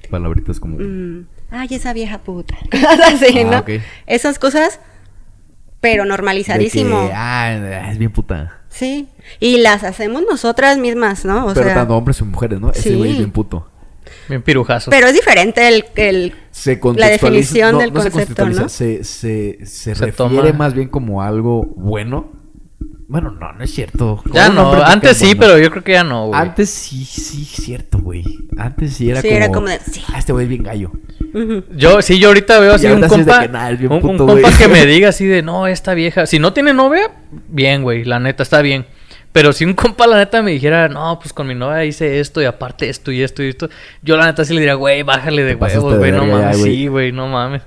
Palabritas como... mm, Ay, esa vieja puta. Cosas [laughs] así, Ah, ¿no? ok. Esas cosas, pero normalizadísimo. que, ah, es bien puta. Sí. Y las hacemos nosotras mismas, ¿no? O Pero sea, tanto hombres y mujeres, ¿no? Ese Sí. güey es bien puto. Bien pirujazo. pero es diferente el, el Se La definición no, del no se concepto, contextualiza, ¿no? Se, se, se, Se refiere toma- más bien como algo bueno. Bueno, no, no es cierto. ya no, antes es sí, bueno. pero yo creo que ya no, güey. Antes sí, sí, cierto, güey. Antes sí era Sí, como... era como de, sí. Ah, este güey es bien gallo. Yo, sí, yo ahorita veo así un compa, que, nah, es bien un, un puto, compa que me [laughs] diga así de, no, esta vieja, si no tiene novia, bien, güey, la neta, está bien. Pero si un compa, la neta, me dijera, no, pues con mi novia hice esto y aparte esto y esto y esto, yo la neta sí le diría, güey, bájale de huevos, güey, no ya, mames, güey. sí, güey, no mames.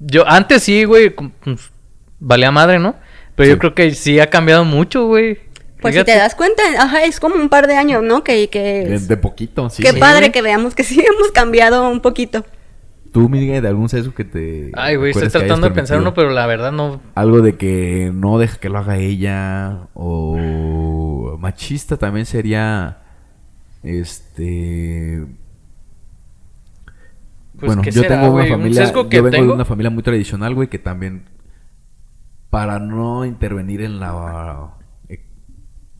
Yo, antes sí, güey, pues, valía madre, ¿no? Pero Sí. yo creo que sí ha cambiado mucho, güey. Pues Fíjate. si te das cuenta, ajá, es como un par de años, ¿no? Que, que De, de poquito, sí. qué sí. padre güey. que veamos que [laughs] sí hemos cambiado un poquito. Tú, Miguel, de algún sesgo que te... Ay, güey, estoy tratando de pensar uno, pero la verdad no. Algo de que no deja que lo haga ella. O machista también sería. Este. Pues, bueno, ¿qué yo será, tengo una güey? ¿Un familia, sesgo que yo vengo tengo? de una familia muy tradicional, güey, que también para no intervenir en la eh,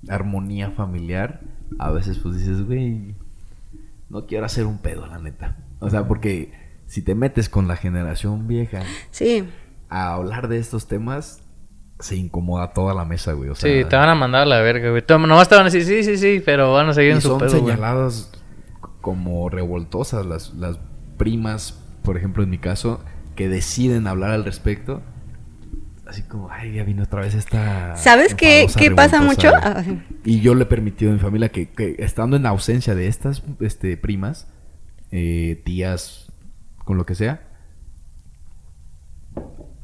armonía familiar, a veces pues dices, güey, no quiero hacer un pedo, la neta. O sea, porque si te metes con la generación vieja Sí. a hablar de estos temas, se incomoda toda la mesa, güey. O sea, Sí, te van a mandar a la verga, güey. Nomás te van a decir, sí, sí, sí, pero van a seguir en su son pedo, güey. señaladas como revoltosas las, las primas, por ejemplo, en mi caso, que deciden hablar al respecto. Así como, ay, ya vino otra vez esta. ¿Sabes qué, qué pasa mucho? revoltosa". Ah, sí. Y yo le he permitido a mi familia que, que estando en ausencia de estas este, primas, eh, tías, con lo que sea.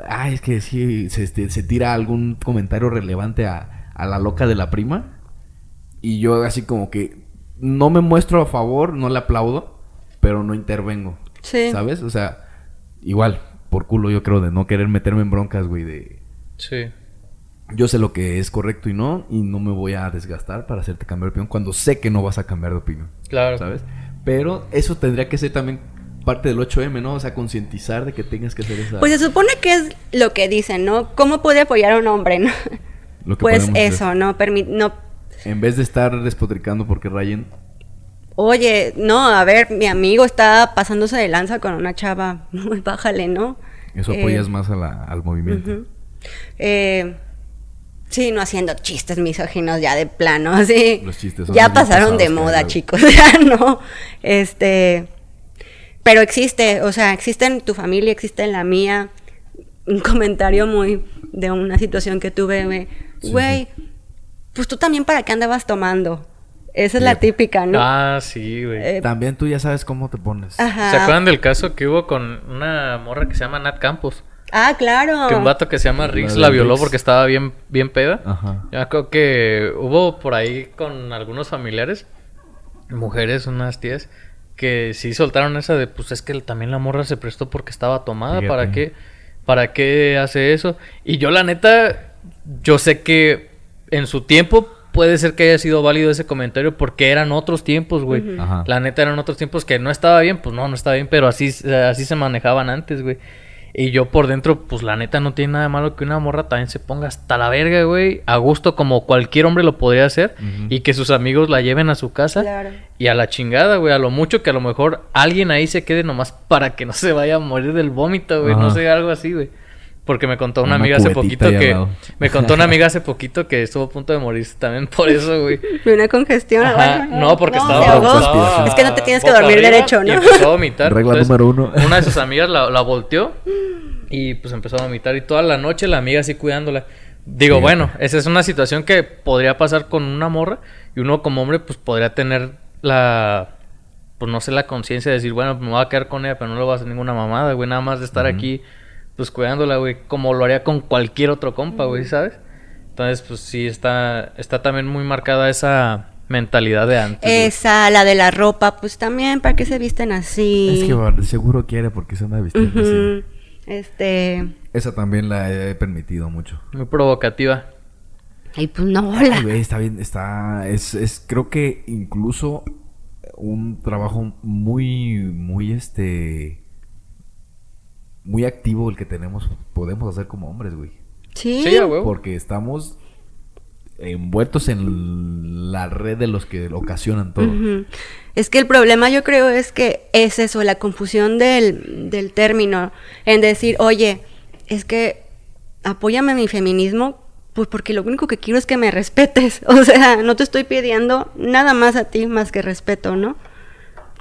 Ay, es que sí, se, este, se tira algún comentario relevante a, a la loca de la prima. Y yo así como que no me muestro a favor, no le aplaudo, pero no intervengo. Sí. ¿Sabes? O sea, igual, por culo yo creo de no querer meterme en broncas, güey, de Sí. yo sé lo que es correcto y no, y no me voy a desgastar para hacerte cambiar de opinión cuando sé que no vas a cambiar de opinión, Claro. ¿sabes? Pero eso tendría que ser también parte del 8M, ¿no? O sea, concientizar de que tengas que hacer esa... Pues se supone que es lo que dicen, ¿no? ¿Cómo puede apoyar a un hombre, no? lo que Pues hacer. eso, ¿no? Permi- no En vez de estar despotricando porque rayen, Oye, no, a ver, mi amigo está pasándose de lanza con una chava, [laughs] bájale, ¿no? eso Eh, apoyas más a la- al movimiento. Eh, sí, no haciendo chistes misóginos ya de plano, [laughs] así. Los chistes son ya pasaron de moda, chicos, [laughs] ya no. Este, pero existe, o sea, existe en tu familia, existe en la mía. Un comentario muy de una situación que tuve, me, Sí, güey, pues tú también para qué andabas tomando. Esa es la típica, ¿no? Ah, sí, güey. Eh, También tú ya sabes cómo te pones. Ajá. ¿Se acuerdan del caso que hubo con una morra que se llama Nat Campos? Ah, claro. Que un vato que se llama Rix La violó Rix. porque estaba bien, bien peda. Ajá. Yo creo que hubo por ahí con algunos familiares, mujeres, unas tías, que sí soltaron esa de, pues es que también la morra se prestó porque estaba tomada, Fíjate. ¿para qué? ¿Para qué hace eso? Y yo la neta, yo sé que en su tiempo puede ser que haya sido válido ese comentario porque eran otros tiempos, güey. La neta eran otros tiempos que no estaba bien, pues no, no estaba bien, pero así, así se manejaban antes, güey. Y yo por dentro, pues la neta no tiene nada de malo que una morra también se ponga hasta la verga, güey. A gusto como cualquier hombre lo podría hacer. Y que sus amigos la lleven a su casa. Claro. Y a la chingada, güey. A lo mucho que a lo mejor alguien ahí se quede nomás para que no se vaya a morir del vómito, güey. No sé, algo así, güey. Porque me contó una, Una amiga hace poquito que... Me contó una amiga hace poquito que estuvo a punto de morirse también por eso, güey. De [laughs] una congestión. Ajá, no, porque se estaba, ahogó. estaba- Es que no te tienes que dormir derecho, Y ¿no? empezó a vomitar. Regla Entonces, número uno. Una de sus [laughs] amigas la, la volteó y pues empezó a vomitar. Y toda la noche la amiga así cuidándola. Digo, bueno, esa es una situación que podría pasar con una morra. Y uno como hombre pues podría tener la... Pues no sé, la conciencia de decir, bueno, me voy a quedar con ella, pero no le voy a hacer ninguna mamada, güey. Nada más de estar aquí pues cuidándola, güey. Como lo haría con cualquier otro compa, güey, ¿sabes? Entonces, pues sí, está, está también muy marcada esa mentalidad de antes. Esa, la de la ropa, pues también, ¿para qué se visten así? Es que bueno, seguro quiere porque se anda vistiendo así. Este. Esa también la he permitido mucho. Muy provocativa. Y pues no, Ay, la. güey, está bien, está... Es, es creo que incluso un trabajo muy, muy este... Muy activo el que tenemos, podemos hacer como hombres, güey. Sí. A. Porque estamos envueltos en la red de los que ocasionan todo. Es que el problema yo creo es que es eso, la confusión del, del término, en decir, oye, es que apóyame mi feminismo, pues porque lo único que quiero es que me respetes, [laughs] o sea, no te estoy pidiendo nada más a ti más que respeto, ¿no?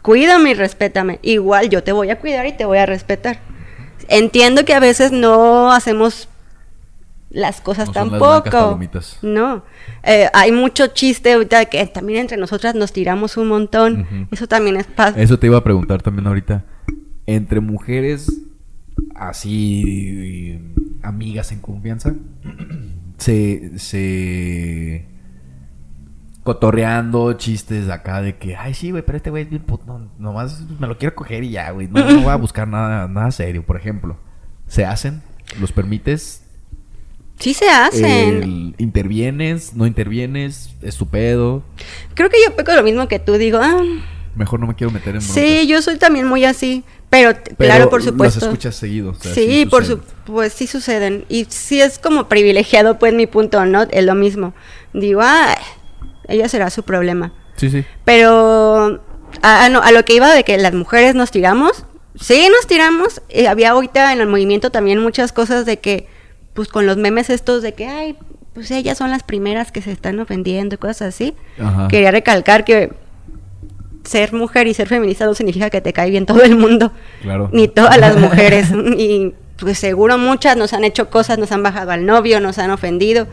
Cuídame y respétame, igual yo te voy a cuidar y te voy a respetar. Entiendo que a veces no hacemos las cosas No las tampoco. palomitas. No, Eh, hay mucho chiste ahorita que también entre nosotras nos tiramos un montón. Eso también es paz. Eso te iba a preguntar también ahorita. Entre mujeres así amigas en confianza, [clears throat] se, se cotorreando chistes acá de que, ay sí, güey, pero este güey es bien puto, no, nomás me lo quiero coger y ya, güey, no, no voy a buscar nada, nada serio, por ejemplo. ¿Se hacen? ¿Los permites? Sí se hacen. El- ¿Intervienes? ¿No intervienes? ¿Es tu pedo? Creo que yo peco lo mismo que tú. Digo, ah, mejor no me quiero meter en Sí, yo soy también muy así, pero, claro, por supuesto. Las escuchas seguido. sí, por su, pues sí suceden. Y sí es como privilegiado, pues mi punto, ¿no? Es lo mismo. Digo, ah, ella será su problema. Sí, sí. Pero a, a lo que iba de que las mujeres nos tiramos, sí nos tiramos. Eh, había ahorita en el movimiento también muchas cosas de que, pues con los memes estos de que, ay, pues ellas son las primeras que se están ofendiendo y cosas así. Quería recalcar que ser mujer y ser feminista no significa que te cae bien todo el mundo. Claro. Ni todas las [laughs] mujeres. y pues seguro muchas nos han hecho cosas, nos han bajado al novio, nos han ofendido.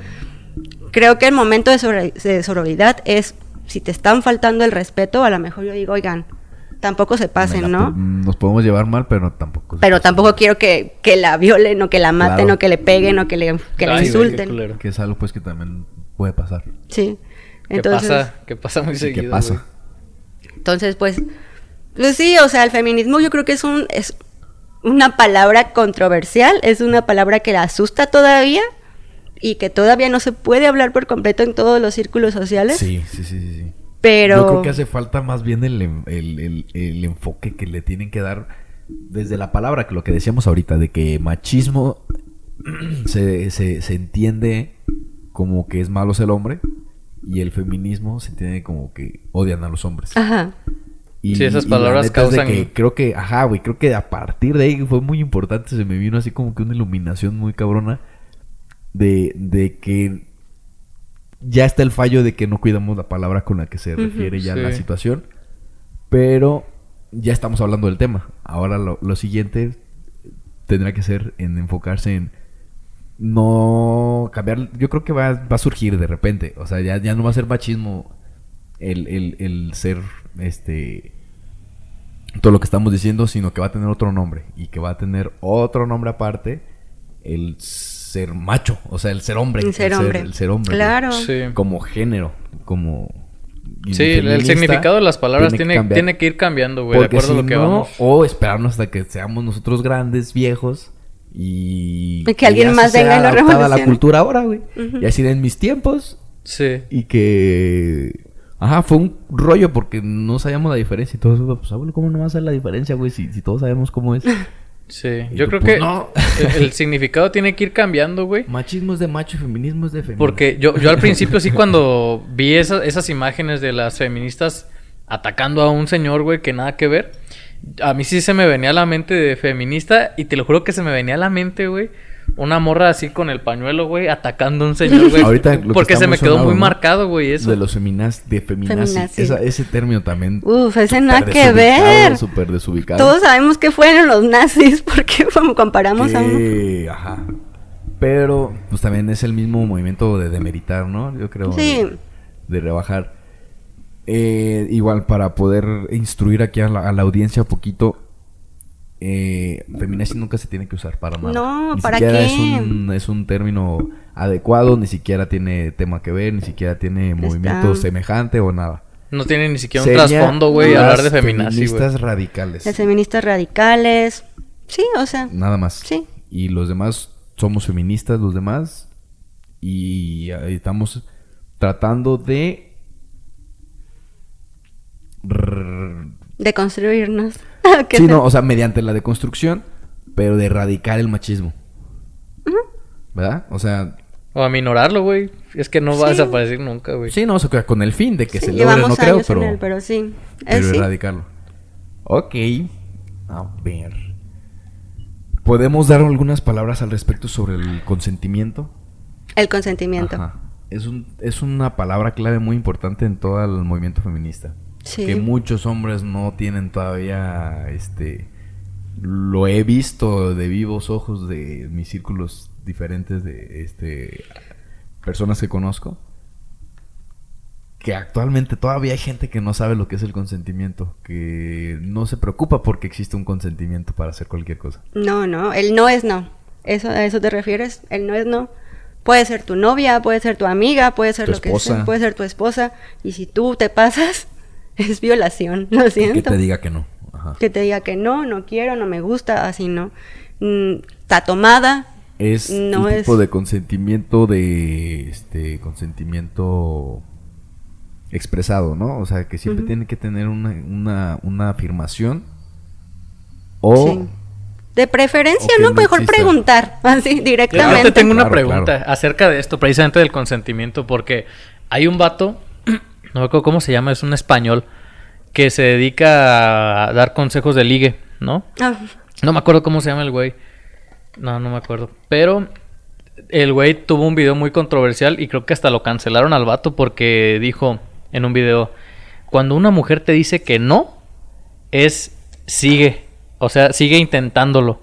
Creo que el momento de, de sororidad es, si te están faltando el respeto, a lo mejor yo digo, oigan, tampoco se pasen, ¿no? Nos podemos llevar mal, pero tampoco. Pero tampoco quiero que, la violen o que la maten o que le peguen o que le, que le insulten. Que es algo pues que también puede pasar. Sí. Entonces, ¿Qué pasa? ¿Qué pasa muy seguido? ¿Qué pasa? Entonces, pues, pues sí, o sea, el feminismo yo creo que es un es una palabra controversial, es una palabra que la asusta todavía y que todavía no se puede hablar por completo en todos los círculos sociales. Sí, sí, sí, sí. Pero... Yo creo que hace falta más bien el, enfoque que le tienen que dar desde la palabra, que lo que decíamos ahorita, de que machismo [clears throat] se, se, entiende como que es malo ser el hombre y el feminismo se entiende como que odian a los hombres. Ajá. Y, sí, esas palabras causan... que creo que, ajá, güey, creo que a partir de ahí fue muy importante, se me vino así como que una iluminación muy cabrona de, de que ya está el fallo de que no cuidamos la palabra con la que se refiere ya la situación. Pero ya estamos hablando del tema. Ahora lo, siguiente tendrá que ser en enfocarse en no cambiar. Yo creo que va, va a surgir de repente. O sea, ya, ya no va a ser machismo el, el, el ser este todo lo que estamos diciendo, sino que va a tener otro nombre. Y que va a tener otro nombre aparte. El ser macho, o sea, el ser hombre. El ser hombre. el ser hombre. Claro. Como género, como... Sí, el significado de las palabras tiene, que, tiene que ir cambiando, güey, de acuerdo a lo que vamos. O esperarnos hasta que seamos nosotros grandes, viejos, y... que alguien más venga y lo revolucione. la cultura ahora, güey. Y así en mis tiempos. Sí. Y que... Ajá, fue un rollo porque no sabíamos la diferencia y todo eso. Pues, abuelo, ¿cómo no va a ser la diferencia, güey? Si, si todos sabemos cómo es. [laughs] Sí, yo creo pues, que el, [laughs] significado tiene que ir cambiando, güey. Machismo es de macho y feminismo es de feminista. Porque yo, yo al principio sí cuando vi esas imágenes de las feministas atacando a un señor, güey, que nada que ver, a mí sí se me venía a la mente de feminista y te lo juro que se me venía a la mente, güey, una morra así con el pañuelo, güey, atacando a un señor, güey. Ahorita porque se me quedó muy marcado, güey, eso. De los feminas, de feminazi. ese término también. Uf, ese nada que ver. Súper desubicado. Todos sabemos que fueron los nazis, [laughs] porque como comparamos a uno. Ajá. Pero, pues también es el mismo movimiento de demeritar, ¿no? Yo creo. Sí. De, rebajar. Eh, igual, para poder instruir aquí a la, a la audiencia un poquito, eh, feminazi nunca se tiene que usar para nada. No, ¿para qué? Es un, es un término adecuado, ni siquiera tiene tema que ver, ni siquiera tiene movimiento semejante o nada. No tiene ni siquiera un trasfondo, güey, hablar de feminazi, Feministas radicales. Las feministas radicales. Sí, o sea. Nada más. Sí. Y los demás somos feministas, los demás. Y estamos tratando de. De construirnos. [laughs] sí, no, o sea, mediante la deconstrucción, pero de erradicar el machismo. ¿Verdad? O sea... O aminorarlo, güey. Es que no va a desaparecer nunca, güey. Sí, no, o sea, con el fin de que se logre, no creo, pero... pero sí. Pero erradicarlo. Ok. A ver. ¿Podemos dar algunas palabras al respecto sobre el consentimiento? El consentimiento. Ajá. Es, un, es una palabra clave muy importante en todo el movimiento feminista que muchos hombres no tienen todavía este lo he visto de vivos ojos de mis círculos diferentes de este personas que conozco que actualmente todavía hay gente que no sabe lo que es el consentimiento, que no se preocupa porque existe un consentimiento para hacer cualquier cosa. No, no, el no es no. ¿Eso, ¿A eso te refieres? El no es no. Puede ser tu novia, puede ser tu amiga, puede ser lo que sea, puede ser tu esposa. Y si tú te pasas, [laughs] es violación, lo siento. que te diga que no. Que te diga que no, no quiero, no me gusta, así no. Mm, está tomada. Es no tipo de consentimiento de este consentimiento expresado, ¿no? O sea, que siempre tiene que tener una, una, una afirmación o... Sí. De preferencia, ¿no? Mejor exista. preguntar, [laughs] así, Yo directamente. te tengo una Claro, pregunta claro. acerca de esto, precisamente del consentimiento, porque hay un vato, no me acuerdo cómo se llama, es un español, que se dedica a dar consejos de ligue, ¿no? Ah, No me acuerdo cómo se llama el güey. No, no me acuerdo. Pero el güey tuvo un video muy controversial y creo que hasta lo cancelaron al vato porque dijo en un video, cuando una mujer te dice que no, es sigue. O sea, sigue intentándolo.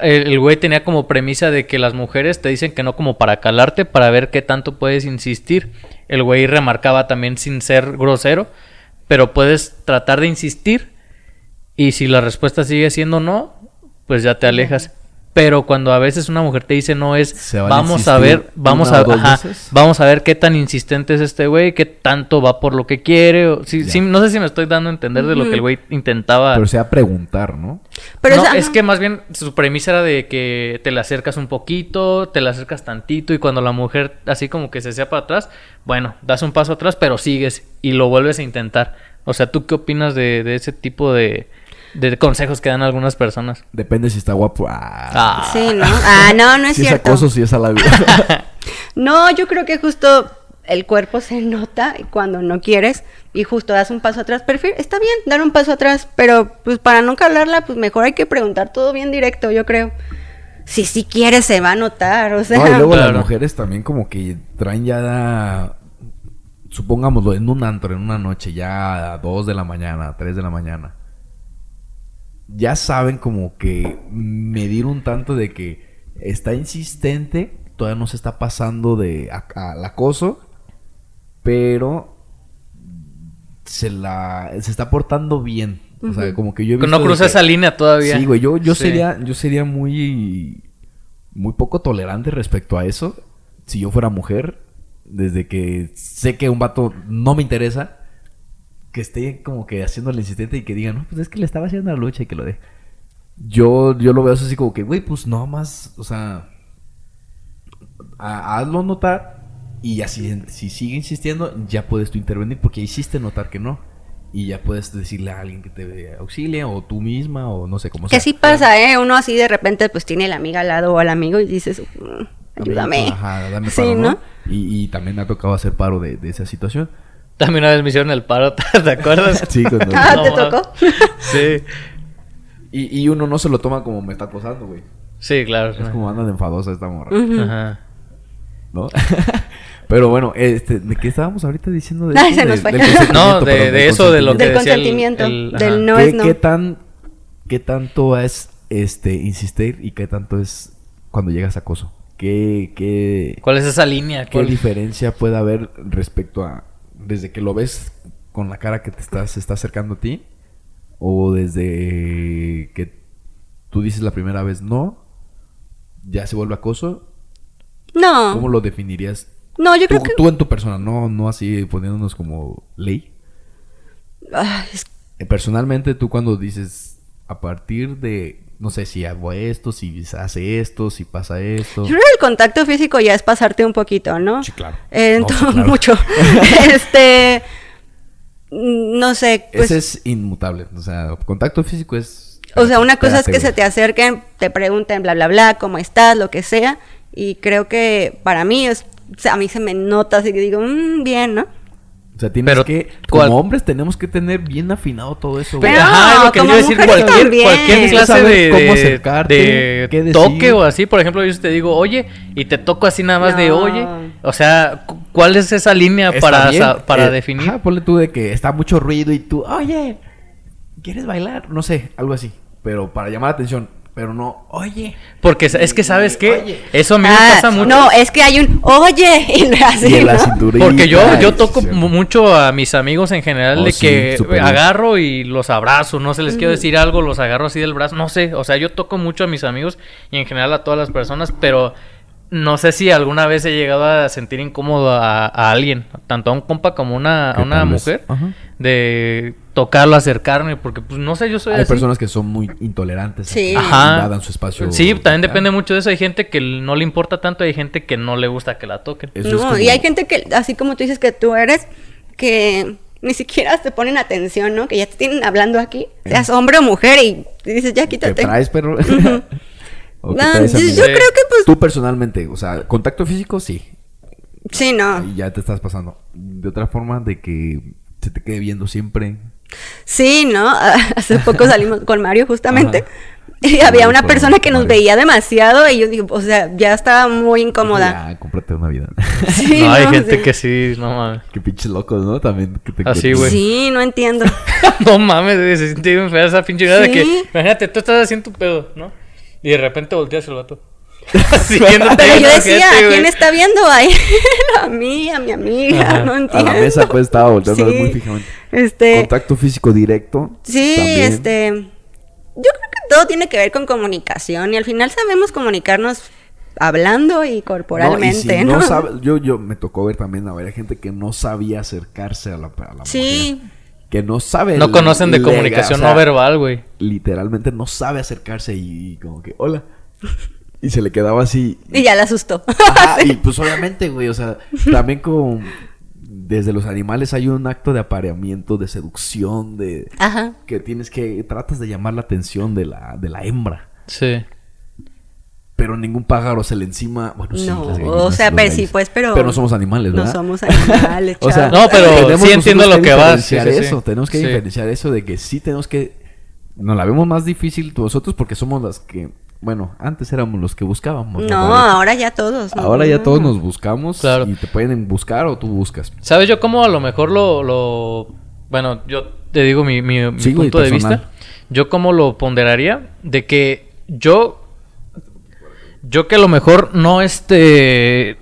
El, güey tenía como premisa de que las mujeres te dicen que no como para calarte, para ver qué tanto puedes insistir. El güey remarcaba también sin ser grosero, pero puedes tratar de insistir y si la respuesta sigue siendo no, pues ya te alejas. Pero cuando a veces una mujer te dice no es, vamos a ver, vamos a, ajá, vamos a ver qué tan insistente es este güey, qué tanto va por lo que quiere. o- sí, no sé si me estoy dando a entender de lo que el güey intentaba. Pero sea preguntar, ¿no? Pero no, esa- es que más bien su premisa era de que te le acercas un poquito, te le acercas tantito y cuando la mujer así como que se sea para atrás, bueno, das un paso atrás, pero sigues y lo vuelves a intentar. O sea, ¿tú qué opinas de, de ese tipo de, de consejos que dan algunas personas? Depende si está guapo. Ah, Ah, Sí, ¿no? Ah, no, no es si es cierto. acoso, si es halago. [laughs] No, yo creo que justo el cuerpo se nota cuando no quieres y justo das un paso atrás. Prefiero, está bien dar un paso atrás, pero pues para no calarla, pues mejor hay que preguntar todo bien directo, yo creo. Si sí quieres, se va a notar, o sea. No, y luego las mujeres también como que traen ya, supongámoslo, en un antro, en una noche, ya a 2 de la mañana, a 3 de la mañana. Ya saben como que medir un tanto de que está insistente, todavía no se está pasando de al acoso, pero se la se está portando bien. O sea, como que yo he no visto de cruza que- esa línea todavía. Sí, güey, yo, yo Sí. sería, yo sería muy, muy poco tolerante respecto a eso. Si yo fuera mujer, desde que sé que un vato no me interesa, que esté como que haciendo el insistente y que diga, no, pues es que le estaba haciendo la lucha y que lo deje. Yo, yo lo veo así como que, güey, pues no más, o sea, ha- hazlo notar y así, si sigue insistiendo, ya puedes tú intervenir porque hiciste notar que no. Y ya puedes decirle a alguien que te auxilie o tú misma o no sé cómo Que sí pasa, ¿eh? Uno así de repente pues tiene la amiga al lado o al amigo y dices, "Mm, ayúdame. Ajá, dame [laughs] Sí, paro, ¿no? ¿no? Y, y también me ha tocado hacer paro de, de esa situación. También una vez me hicieron el paro, [laughs] ¿te acuerdas? Sí, cuando- [laughs] Ah, No, ¿te tocó? Sí, y, y uno no se lo toma como me está acosando, güey. sí, claro. Es como anda de enfadosa esta morra, Ujú. Ajá. ¿no? [laughs] Pero bueno, este, ¿de qué estábamos ahorita diciendo? De Ay, esto? se nos fue. del No, de, perdón, de del eso, de lo que Del decía consentimiento, el- del no ¿Qué, es no. qué tan, ¿Qué tanto es este insistir y qué tanto es cuando llegas a acoso? ¿Qué, qué, ¿Cuál es esa línea? ¿Qué ¿Cuál- diferencia puede haber respecto a desde que lo ves con la cara que te estás, se está acercando a ti o desde que tú dices la primera vez no, ya se vuelve acoso? No, ¿Cómo lo definirías no, yo tú, creo que... tú en tu persona? No, no así poniéndonos como ley. Ay, es- Eh, Personalmente, tú cuando dices a partir de, no sé si hago esto, si hace esto, si pasa esto. Yo creo que el contacto físico ya es pasarte un poquito, ¿no? Sí, claro. Eh, No, sí, entonces, claro. mucho. [laughs] este, no sé, pues, Ese es inmutable. O sea, contacto físico es. o sea, una cosa es que se te acerquen, te pregunten bla, bla, bla, cómo estás, lo que sea, y creo que para mí es, o sea, a mí se me nota así que digo, "Mm, bien, ¿no? O sea, tienes Pero, que, ¿cuál- como hombres, tenemos que tener bien afinado todo eso. güey. Pero- Ajá, es lo que como yo iba a decir, cualquier, clase de, cómo acercarte, de qué decir. toque o así, por ejemplo, yo te digo, oye, y te toco así nada más de No. oye, o sea, cu- ¿cuál es esa línea Está para, sa- para eh, definir? Ajá, ponle tú de que está mucho ruido y tú, oye, ¿quieres bailar? No sé, algo así. Pero para llamar la atención. Pero no, oye. Porque es que, ¿sabes qué? Oye. Eso a mí me Ah, pasa mucho. No, es que hay un, oye, y así, y. Porque yo, yo toco sí, mucho a mis amigos en general Oh, de sí, que agarro y los abrazo, no sé, les quiero decir algo, los agarro así del brazo, no sé, o sea, yo toco mucho a mis amigos y en general a todas las personas, pero no sé si alguna vez he llegado a sentir incómodo a, a alguien, tanto a un compa como una, a una mujer, Ajá. de tocarlo, acercarme, porque pues no sé, yo soy Hay así. personas que son muy intolerantes. Sí. que Ajá. invadan su espacio. Sí, también depende mucho de eso. Hay gente que no le importa tanto, hay gente que no le gusta que la toquen. Eso es no, como- y hay gente que, así como tú dices que tú eres, que ni siquiera te ponen atención, ¿no? Que ya te tienen hablando aquí, seas hombre o mujer y dices, ya ¿Qué quítate. traes, perro? [laughs] ¿O qué No, yo creo que pues Tú personalmente, o sea, contacto físico, sí. sí, no. Y ya te estás pasando. De otra forma, de que se te quede viendo siempre. Sí, ¿no? [laughs] Hace poco salimos con Mario justamente. Ajá. [laughs] Y había una persona que nos veía demasiado y yo digo, o sea, ya estaba muy incómoda. Ya, cómprate una vida. [laughs] Sí, no, hay no, gente sí. que sí, no mames. Qué pinches locos, ¿no? También. Que te Así, güey. Sí, no entiendo. no mames, güey, se siente bien fea esa pinche idea de que, Sí. imagínate, tú estás haciendo tu pedo, ¿no? Y de repente volteas el vato. [laughs] Pero yo decía, ¿a quién está viendo ahí? [laughs] a mí, a mi amiga, Ajá. no A entiendo. la mesa, pues estaba volteando Sí. muy fijamente. Este, Contacto físico directo. sí, también. este, yo creo que todo tiene que ver con comunicación y al final sabemos comunicarnos hablando y corporalmente, No, y si ¿no? no sabe- yo, yo me tocó ver también a ver gente que no sabía acercarse a la, a la Sí. mujer. Que no sabe. No conocen de lega- comunicación o sea, no verbal, güey. Literalmente no sabe acercarse y, como que, hola. Y se le quedaba así. Y ya la asustó. Ajá, [laughs] y pues obviamente, güey, o sea, también como desde los animales hay un acto de apareamiento, de seducción, de Ajá. que tienes que tratas de llamar la atención de la de la hembra, Sí. pero ningún pájaro se le encima, bueno, sí, No, las gallinas, o sea, pero sí, gallos. pues, pero... pero no somos animales, No ¿verdad? somos [laughs] animales, [laughs] O sea. No, pero sí entiendo lo que que vas, sí, diferenciar sí, sí. eso, tenemos que Sí. diferenciar eso de que sí tenemos que nos la vemos más difícil nosotros porque somos las que, bueno, antes éramos los que buscábamos. No, ahora ya todos. ¿no? Ahora ya todos nos buscamos Claro. y te pueden buscar o tú buscas. ¿Sabes yo cómo a lo mejor lo... lo... Bueno, yo te digo mi, mi- mi Sí, güey, punto de vista. Yo cómo lo ponderaría de que yo... Yo que a lo mejor no este...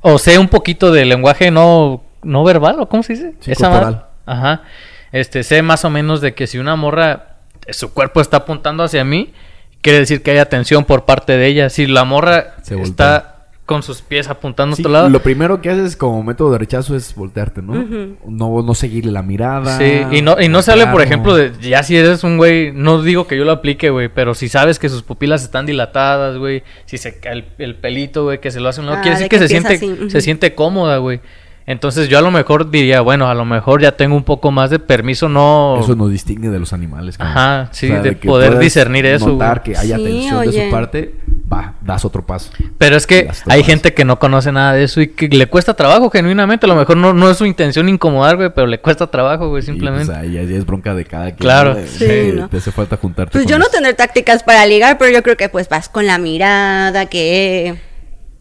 O sé un poquito de lenguaje no, no verbal, ¿o cómo se dice? Sí, Esa. Ajá. Este, sé más o menos de que si una morra, su cuerpo está apuntando hacia mí, quiere decir que hay atención por parte de ella. Si la morra Se está con sus pies apuntando a otro lado. Lo primero que haces como método de rechazo es voltearte, ¿no? No, no seguirle la mirada. Sí, y no, y no sale, por ejemplo, de, ya si eres un güey, no digo que yo lo aplique, güey, pero si sabes que sus pupilas están dilatadas, güey, si se cae el, el pelito, güey, que se lo hace a un lado, Ah, quiere de decir que, que se siente, así, se siente cómoda, güey. Entonces yo a lo mejor diría, bueno, a lo mejor ya tengo un poco más de permiso, no... Eso nos distingue de los animales. cabrón. Ajá, sí, de poder discernir eso, Notar que hay Sí, atención de su parte, va, das otro paso. Pero es que hay gente que no conoce nada de eso y que le cuesta trabajo, genuinamente. A lo mejor no, no es su intención incomodar, güey, pero le cuesta trabajo, güey, simplemente. pues, ahí, ahí es bronca de cada quien. Claro. Sí, ¿no? Te hace falta juntarte. Pues yo no tendré tácticas para ligar, pero yo creo que pues vas con la mirada, que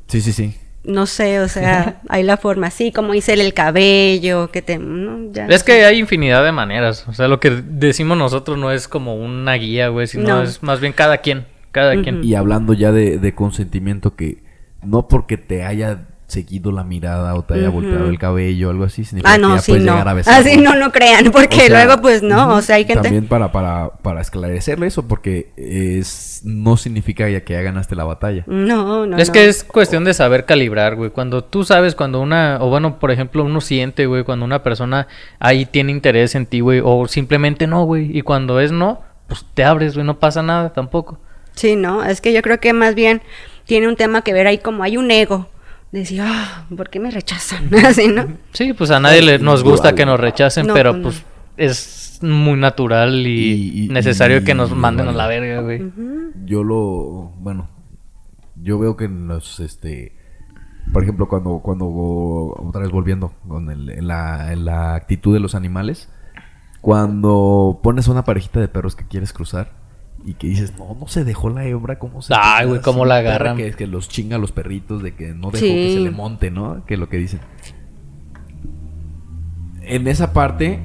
Sí, sí, sí. No sé, o sea, [laughs] hay la forma así, como hice el cabello, que te... no, ya. Es que hay infinidad de maneras. O sea, lo que decimos nosotros no es como una guía, güey, sino No. es más bien cada quien. Cada quien. Y hablando ya de, de consentimiento, que no porque te haya seguido la mirada o te haya volteado el cabello o algo así, significa Ah, que ya sí, puedes no. llegar a besar. Así no, no crean, porque O sea, luego pues no, o sea, hay gente... También para, para, para esclarecerle eso, porque es no significa ya que ya ganaste la batalla. No, no, es no. que es cuestión de saber calibrar, güey. Cuando tú sabes cuando una, o bueno, por ejemplo, uno siente, güey, cuando una persona ahí tiene interés en ti, güey, o simplemente no, güey. Y cuando es no, pues te abres, güey, no pasa nada tampoco. Sí, no, es que yo creo que más bien tiene un tema que ver ahí como hay un ego. Decir, ah, ¿por qué me rechazan? [laughs] Así, ¿no? Sí, pues a nadie le, nos gusta que nos rechacen, No, pero pues no. pues es muy natural y, Y- y- necesario que nos manden a la verga, güey. Yo lo, bueno, yo veo que en los, este, por ejemplo, cuando, cuando, otra vez volviendo con el- en la, en la actitud de los animales, cuando pones una parejita de perros que quieres cruzar y que dices, no, no se dejó la hembra, ¿cómo se Ay, güey, cómo la agarran. Que, que los chinga a los perritos de que no dejó Sí. que se le monte, ¿no? Que es lo que dicen. En esa parte,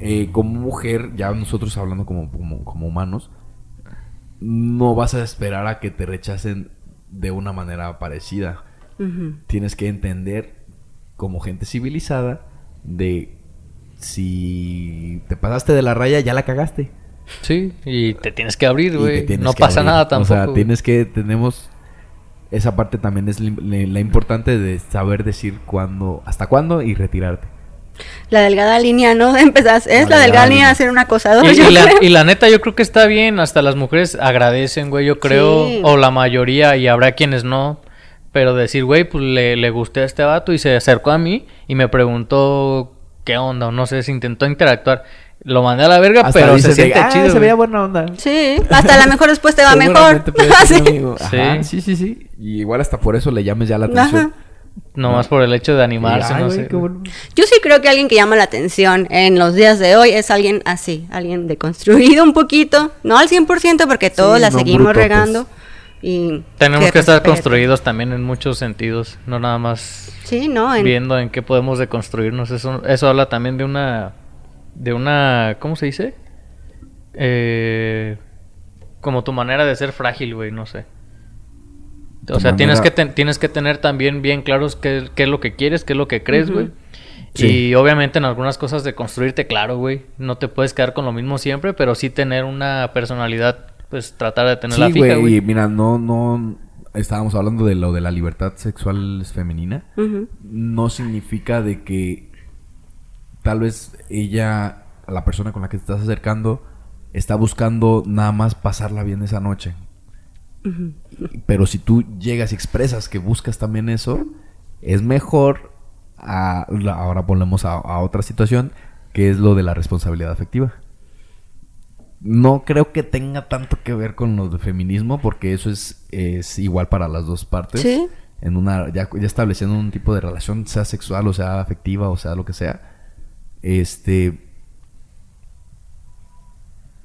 eh, como mujer, ya nosotros hablando como, como, como humanos, no vas a esperar a que te rechacen de una manera parecida. Tienes que entender, como gente civilizada, de si te pasaste de la raya, ya la cagaste. Sí, y te tienes que abrir, güey. No pasa abrir. nada tampoco. O sea, tienes que, tenemos, esa parte también es la, importante de saber decir cuándo, hasta cuándo y retirarte. La delgada línea, ¿no? [laughs] Empezás, es La la, delgada delgada línea línea. de ser un acosador. Y, yo y la, y la neta, yo creo que está bien. Hasta las mujeres agradecen, güey, yo creo. Sí. O la mayoría, y habrá quienes no. Pero decir, güey, pues le, le gusté a este vato y se acercó a mí y me preguntó qué onda, o no sé, se intentó interactuar. Lo mandé a la verga, Hasta pero se de, siente "Ah, chido. se güey". veía buena onda. Sí, hasta a lo mejor después te va mejor. [laughs] Sí. Sí. sí, sí. Y igual hasta por eso le llames ya la atención. Ajá. Nomás por el hecho de animarse, ay, no sé. bueno. Yo sí creo que alguien que llama la atención en los días de hoy es alguien así, alguien deconstruido un poquito, no al 100% porque todos Sí, la no seguimos brutotes. regando. Y Tenemos que estar construidos también en muchos sentidos, no nada más Sí, no, en- viendo en qué podemos deconstruirnos. Eso, eso habla también de una, de una, ¿cómo se dice? Eh, como tu manera de ser frágil, güey, no sé. O Tu sea, tienes que, ten- tienes que tener también bien claros qué, qué es lo que quieres, qué es lo que crees, güey. Sí. Y obviamente en algunas cosas de construirte, claro, güey. No te puedes quedar con lo mismo siempre, pero sí tener una personalidad, pues tratar de tenerla Sí, fija, güey. Mira, no, no. Estábamos hablando de lo de la libertad sexual femenina. No significa de que tal vez ella, la persona con la que te estás acercando, está buscando nada más pasarla bien esa noche. Pero si tú llegas y expresas que buscas también eso, es mejor. a- ahora volvemos a, a otra situación, que es lo de la responsabilidad afectiva. No creo que tenga tanto que ver con lo de feminismo, porque eso es, es igual para las dos partes. Sí. En una, ya, ya estableciendo un tipo de relación, sea sexual o sea afectiva o sea lo que sea. Este.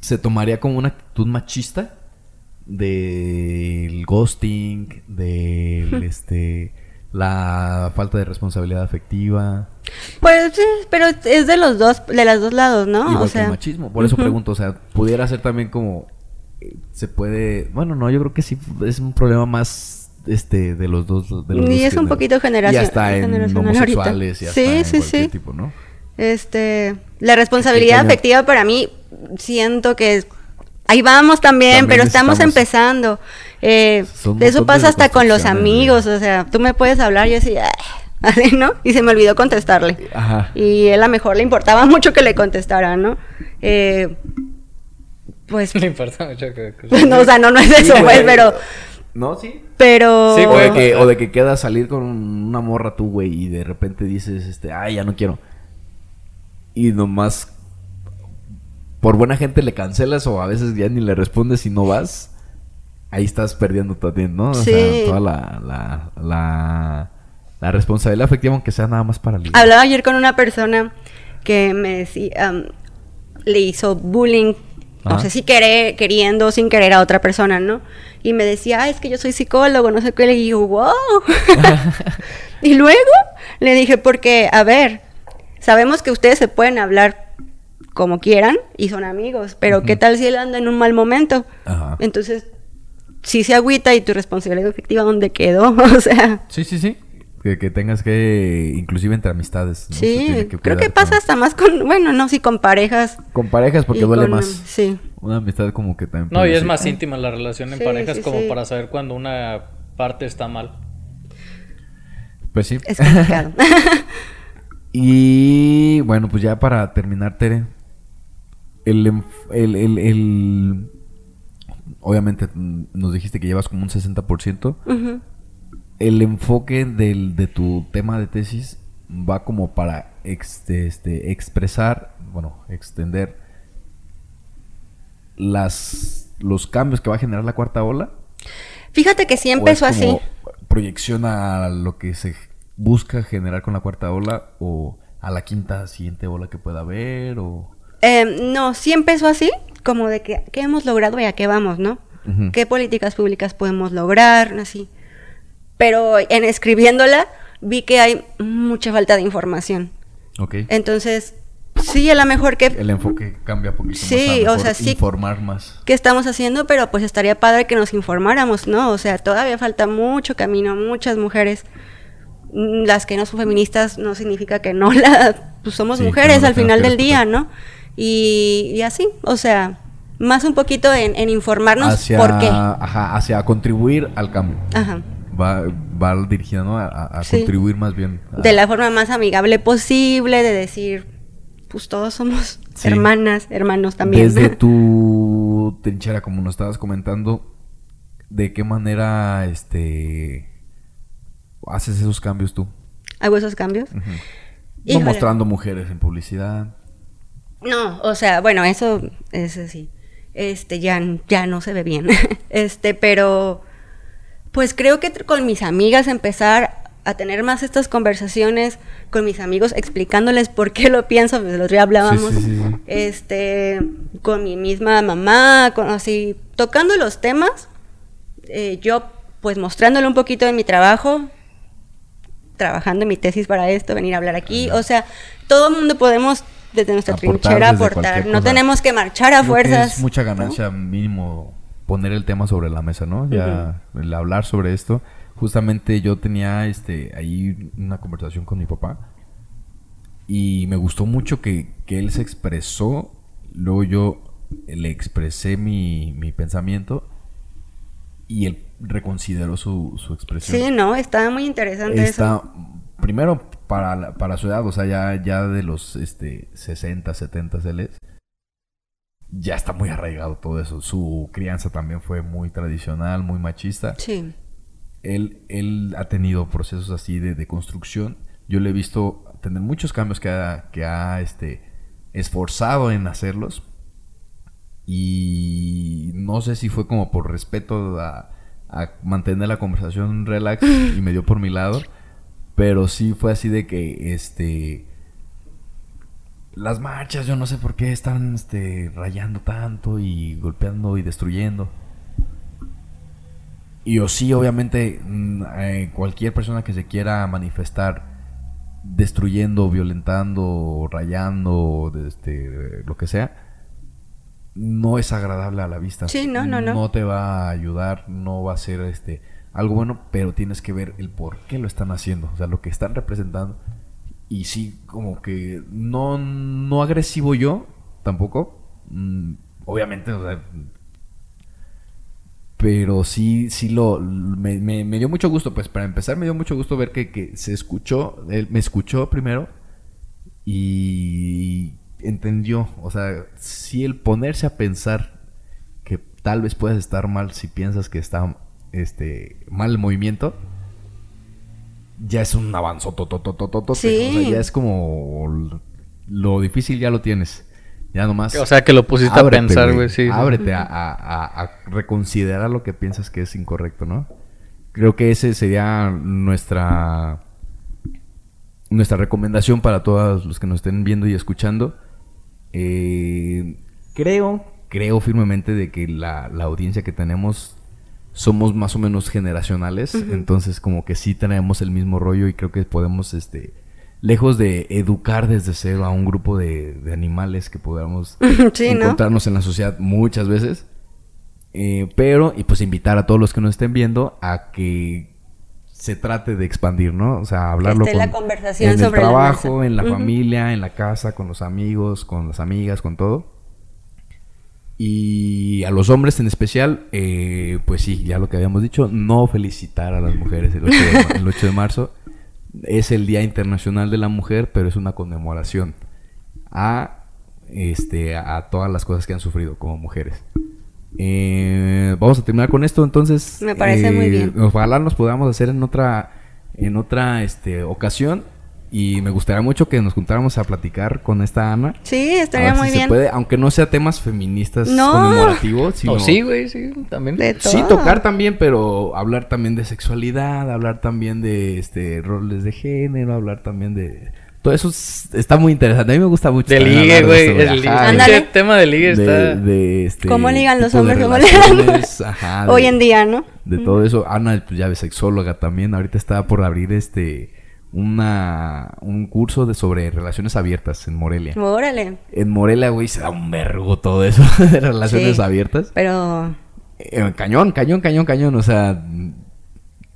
Se tomaría como una actitud machista del ghosting, del este la falta de responsabilidad afectiva, Pues sí, pero es de los dos, de los dos lados, ¿no? igual o que sea, el machismo. Por eso pregunto, o sea, pudiera ser también como eh, se puede, bueno, no, yo creo que sí es un problema más este de los dos de los Y dos es un poquito generación- y hasta en ahorita. homosexuales y hasta Sí, en sí, cualquier sí. tipo, ¿no? Este, la responsabilidad afectiva para mí siento que es- ahí vamos también, También pero estamos empezando. Eh, un eso de pasa hasta con los reconstrucciones, amigos, o sea, tú me puedes hablar y yo así, "Ay", [laughs] así, ¿no? Y se me olvidó contestarle. Ajá. Y él a lo mejor le importaba [laughs] mucho que le contestara, ¿no? Eh, pues, [laughs] Le importa mucho que... no, o sea, no, no es eso, Sí, pues, güey. pero, No, sí. pero... Sí, o, de que, o de que quedas salir con una morra tú, güey, y de repente dices, este, ay, ya no quiero. Y nomás por buena gente le cancelas o a veces ya ni le respondes y no vas. Ahí estás perdiendo también, ¿no? O Sí. sea, toda la, la, la, la responsabilidad afectiva, aunque sea nada más para ligar. Hablaba ayer con una persona que me decía, le hizo bullying, no Ajá. sé si querer, queriendo o sin querer a otra persona, ¿no? Y me decía, ah, es que yo soy psicólogo, no sé qué, le digo, wow. [laughs] [laughs] y luego le dije, porque, a ver, sabemos que ustedes se pueden hablar como quieran y son amigos, pero ¿qué tal si él anda en un mal momento? Ajá. Entonces, si se agüita y tu responsabilidad efectiva, ¿dónde quedó? [laughs] o sea... Sí, sí, sí. Que, que tengas que, inclusive entre amistades. ¿no? Sí, tiene creo cuidar que pasa con- hasta más con, bueno, no, sí, con parejas. Con parejas porque duele con- más. Sí. Una amistad como que también... No, y es ser- más íntima la relación en Sí, parejas sí, como sí. para saber cuando una parte está mal. Pues sí. Es complicado. [laughs] Y bueno, pues ya para terminar, Tere. El, el, el, el- Obviamente mm, nos dijiste que llevas como un 60%. Ujú. El enfoque del, de tu tema de tesis va como para este, este, expresar, bueno, extender las, los cambios que va a generar la cuarta ola. Fíjate que sí ¿O empezó así. Proyección a lo que se busca generar con la cuarta ola o a la quinta siguiente ola que pueda haber o... Eh, no, sí empezó así, como de que qué hemos logrado y a qué vamos, ¿no? ¿Qué políticas públicas podemos lograr? Así. Pero en escribiéndola vi que hay mucha falta de información. Ok. Entonces, sí, a lo mejor que El enfoque cambia poquito Sí, más o sea, sí. informar más. qué estamos haciendo, pero pues estaría padre que nos informáramos, ¿no? O sea, todavía falta mucho camino, muchas mujeres. Mm, Las que no son feministas no significa que no [laughs] la pues somos Sí, mujeres no al final del día. ¿no? Y, y así, o sea, más un poquito en, en informarnos hacia, por qué. Ajá, hacia contribuir al cambio. Ajá. Va, va dirigida, ¿no? A, a- a Sí. contribuir más bien. a- De la forma más amigable posible, de decir, pues todos somos [laughs] Sí. hermanas, hermanos también. Desde tu trinchera, como nos estabas comentando, ¿de qué manera este haces esos cambios tú? Hago esos cambios. Ujú. No mostrando mujeres en publicidad. No, o sea, bueno, eso es así. Este, ya, ya no se ve bien. [laughs] este, pero pues creo que con mis amigas empezar a tener más estas conversaciones con mis amigos explicándoles por qué lo pienso, pues, otro día hablábamos, Sí, sí, sí, sí. este, con mi misma mamá, con así, tocando los temas, eh, yo pues mostrándole un poquito de mi trabajo, trabajando en mi tesis para esto, venir a hablar aquí, o sea, todo el mundo podemos desde nuestra Aportar trinchera desde aportar, no tenemos que marchar a Creo que fuerzas. Es mucha ¿no? ganancia mínimo poner el tema sobre la mesa, ¿no? Ya el hablar sobre esto. Justamente yo tenía este ahí una conversación con mi papá y me gustó mucho que, que él se expresó, luego yo le expresé mi, mi pensamiento y él reconsideró su, su expresión. Sí, no, está muy interesante eso. Está, primero, para, la- para su edad, o sea, ya, ya de los este, 60, 70 él es, ya está muy arraigado todo eso. Su crianza también fue muy tradicional, muy machista. Sí. Él, él ha tenido procesos así de, de construcción. Yo le he visto tener muchos cambios que ha, que ha este, esforzado en hacerlos. Y no sé si fue como por respeto a, a mantener la conversación relax y me dio por mi lado. Pero sí fue así de que este las marchas, yo no sé por qué están este, rayando tanto y golpeando y destruyendo. Y o sí, obviamente, mm, eh, cualquier persona que se quiera manifestar destruyendo, violentando, rayando, este, lo que sea, no es agradable a la vista. Sí, no, no, no. No te va a ayudar, no va a ser este algo bueno, pero tienes que ver el por qué lo están haciendo, o sea, lo que están representando. Y sí, como que no, no agresivo yo, tampoco. Mm, obviamente, o sea, pero sí, sí lo... Me, me- me dio mucho gusto, pues para empezar me dio mucho gusto ver que, que se escuchó, él me escuchó primero y entendió, o sea, sí el ponerse a pensar que tal vez puedes estar mal si piensas que está este mal el movimiento, ya es un Sí. o sea, ya es como lo difícil ya lo tienes. Ya nomás O sea, que lo pusiste a pensar, güey, sí. Ábrete a- a reconsiderar lo que piensas que es incorrecto, ¿no? Creo que ese sería nuestra nuestra recomendación para todos los que nos estén viendo y escuchando. Eh, creo, creo firmemente de que la, la audiencia que tenemos somos más o menos generacionales, entonces como que sí tenemos el mismo rollo y creo que podemos, este, lejos de educar desde cero a un grupo de, de animales que podamos [laughs] Sí, ¿no? encontrarnos en la sociedad muchas veces, eh, pero, y pues invitar a todos los que nos estén viendo a que se trate de expandir, ¿no? O sea, hablarlo esté la con- conversación en sobre el trabajo, en la familia, en la casa, con los amigos, con las amigas, con todo. Y a los hombres en especial, eh, pues sí, ya lo que habíamos dicho, no felicitar a las mujeres el 8 de, el 8 de marzo. Es el Día Internacional de la Mujer, pero es una conmemoración a, este, a todas las cosas que han sufrido como mujeres. Eh, vamos a terminar con esto, entonces. Me parece muy eh, bien. Ojalá nos podamos hacer en otra, en otra este, ocasión. Y me gustaría mucho que nos juntáramos a platicar con esta Ana. Sí, A estaría si muy se bien. puede, aunque no sea temas feministas No. conmemorativos, [laughs] sino O sí, güey, sí, también. De sí todo. tocar también, pero hablar también de sexualidad, hablar también de este roles de género, hablar también de todo eso es- está muy interesante. A mí me gusta mucho. De ligue, güey. El tema de ligue de, está... de, este, ¿Cómo ligan los hombres? ¿Cómo ligan? [laughs] Hoy en día, ¿no? de todo eso. Ana, pues ya ves, sexóloga también. Ahorita está por abrir este una un curso de sobre relaciones abiertas en Morelia. Órale. En Morelia, güey, se da un vergo todo eso [laughs] de relaciones Sí. abiertas. Pero Eh, cañón, cañón, cañón, cañón. O sea,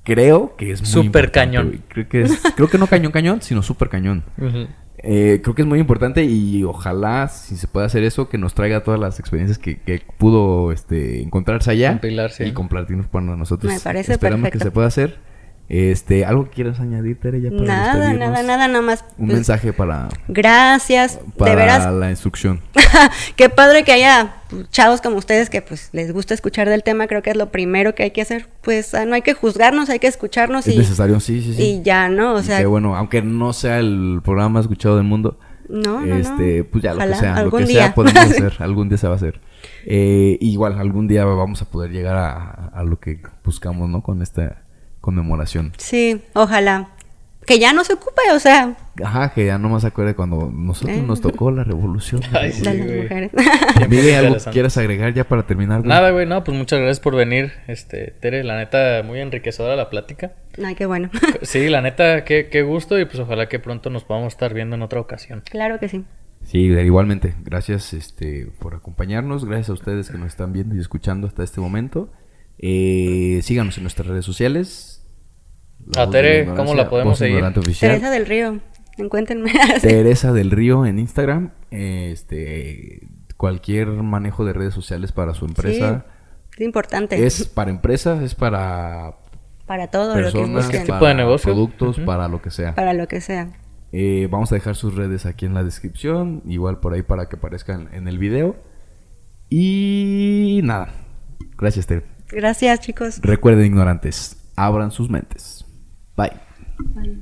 creo que es muy Súper importante, cañón. güey. Creo que es, creo que no cañón, cañón, sino súper cañón. [laughs] Eh, creo que es muy importante y ojalá, si se puede hacer eso, que nos traiga todas las experiencias que, que pudo este, encontrarse allá y compartirnos para nosotros. Me parece Esperamos perfecto. que se pueda hacer. Este, ¿algo que quieras añadir, Tere, ya para Nada, nada, nada, nada más. Un pues, mensaje para, Gracias, para de veras. la instrucción. [laughs] Qué padre que haya pues, chavos como ustedes que pues les gusta escuchar del tema, creo que es lo primero que hay que hacer. Pues ah, no hay que juzgarnos, hay que escucharnos Es y, necesario, sí, sí, sí. y ya, ¿no? O sea, que bueno, aunque no sea el programa más escuchado del mundo, no, no, este, no. pues ya lo que sea, lo algún que día. sea podemos [laughs] hacer, algún día se va a hacer. Eh, igual, algún día vamos a poder llegar a, a lo que buscamos, ¿no? Con esta conmemoración. Sí, ojalá. Que ya no se ocupe, o sea, Ajá, que ya no más acuerde cuando nosotros Eh. nos tocó la revolución. [laughs] Ay, sí, de las mujeres. Miguel, ¿algo que Interesante. quieras agregar ya para terminar? güey? Nada, güey, no, pues muchas gracias por venir, este, Tere, la neta, muy enriquecedora la plática. Ay, qué bueno. [laughs] Sí, la neta, qué, qué gusto y pues ojalá que pronto nos podamos estar viendo en otra ocasión. claro que sí. Sí, igualmente. Gracias este, por acompañarnos. Gracias a ustedes que nos están viendo y escuchando hasta este momento. Eh, síganos en nuestras redes sociales. A de Tere, ¿cómo la podemos seguir? Teresa del Río, encuéntrenme. [laughs] Teresa del Río en Instagram. Este, cualquier manejo de redes sociales para su empresa. es importante. Es para empresas, es para para todo lo que personas, busquen. tipo para de negocio. productos, para lo que sea. Para lo que sea. Eh, vamos a dejar sus redes aquí en la descripción, igual por ahí para que aparezcan en el video. Y nada, gracias Tere. Gracias, chicos. Recuerden ignorantes, abran sus mentes. Bye. Bye.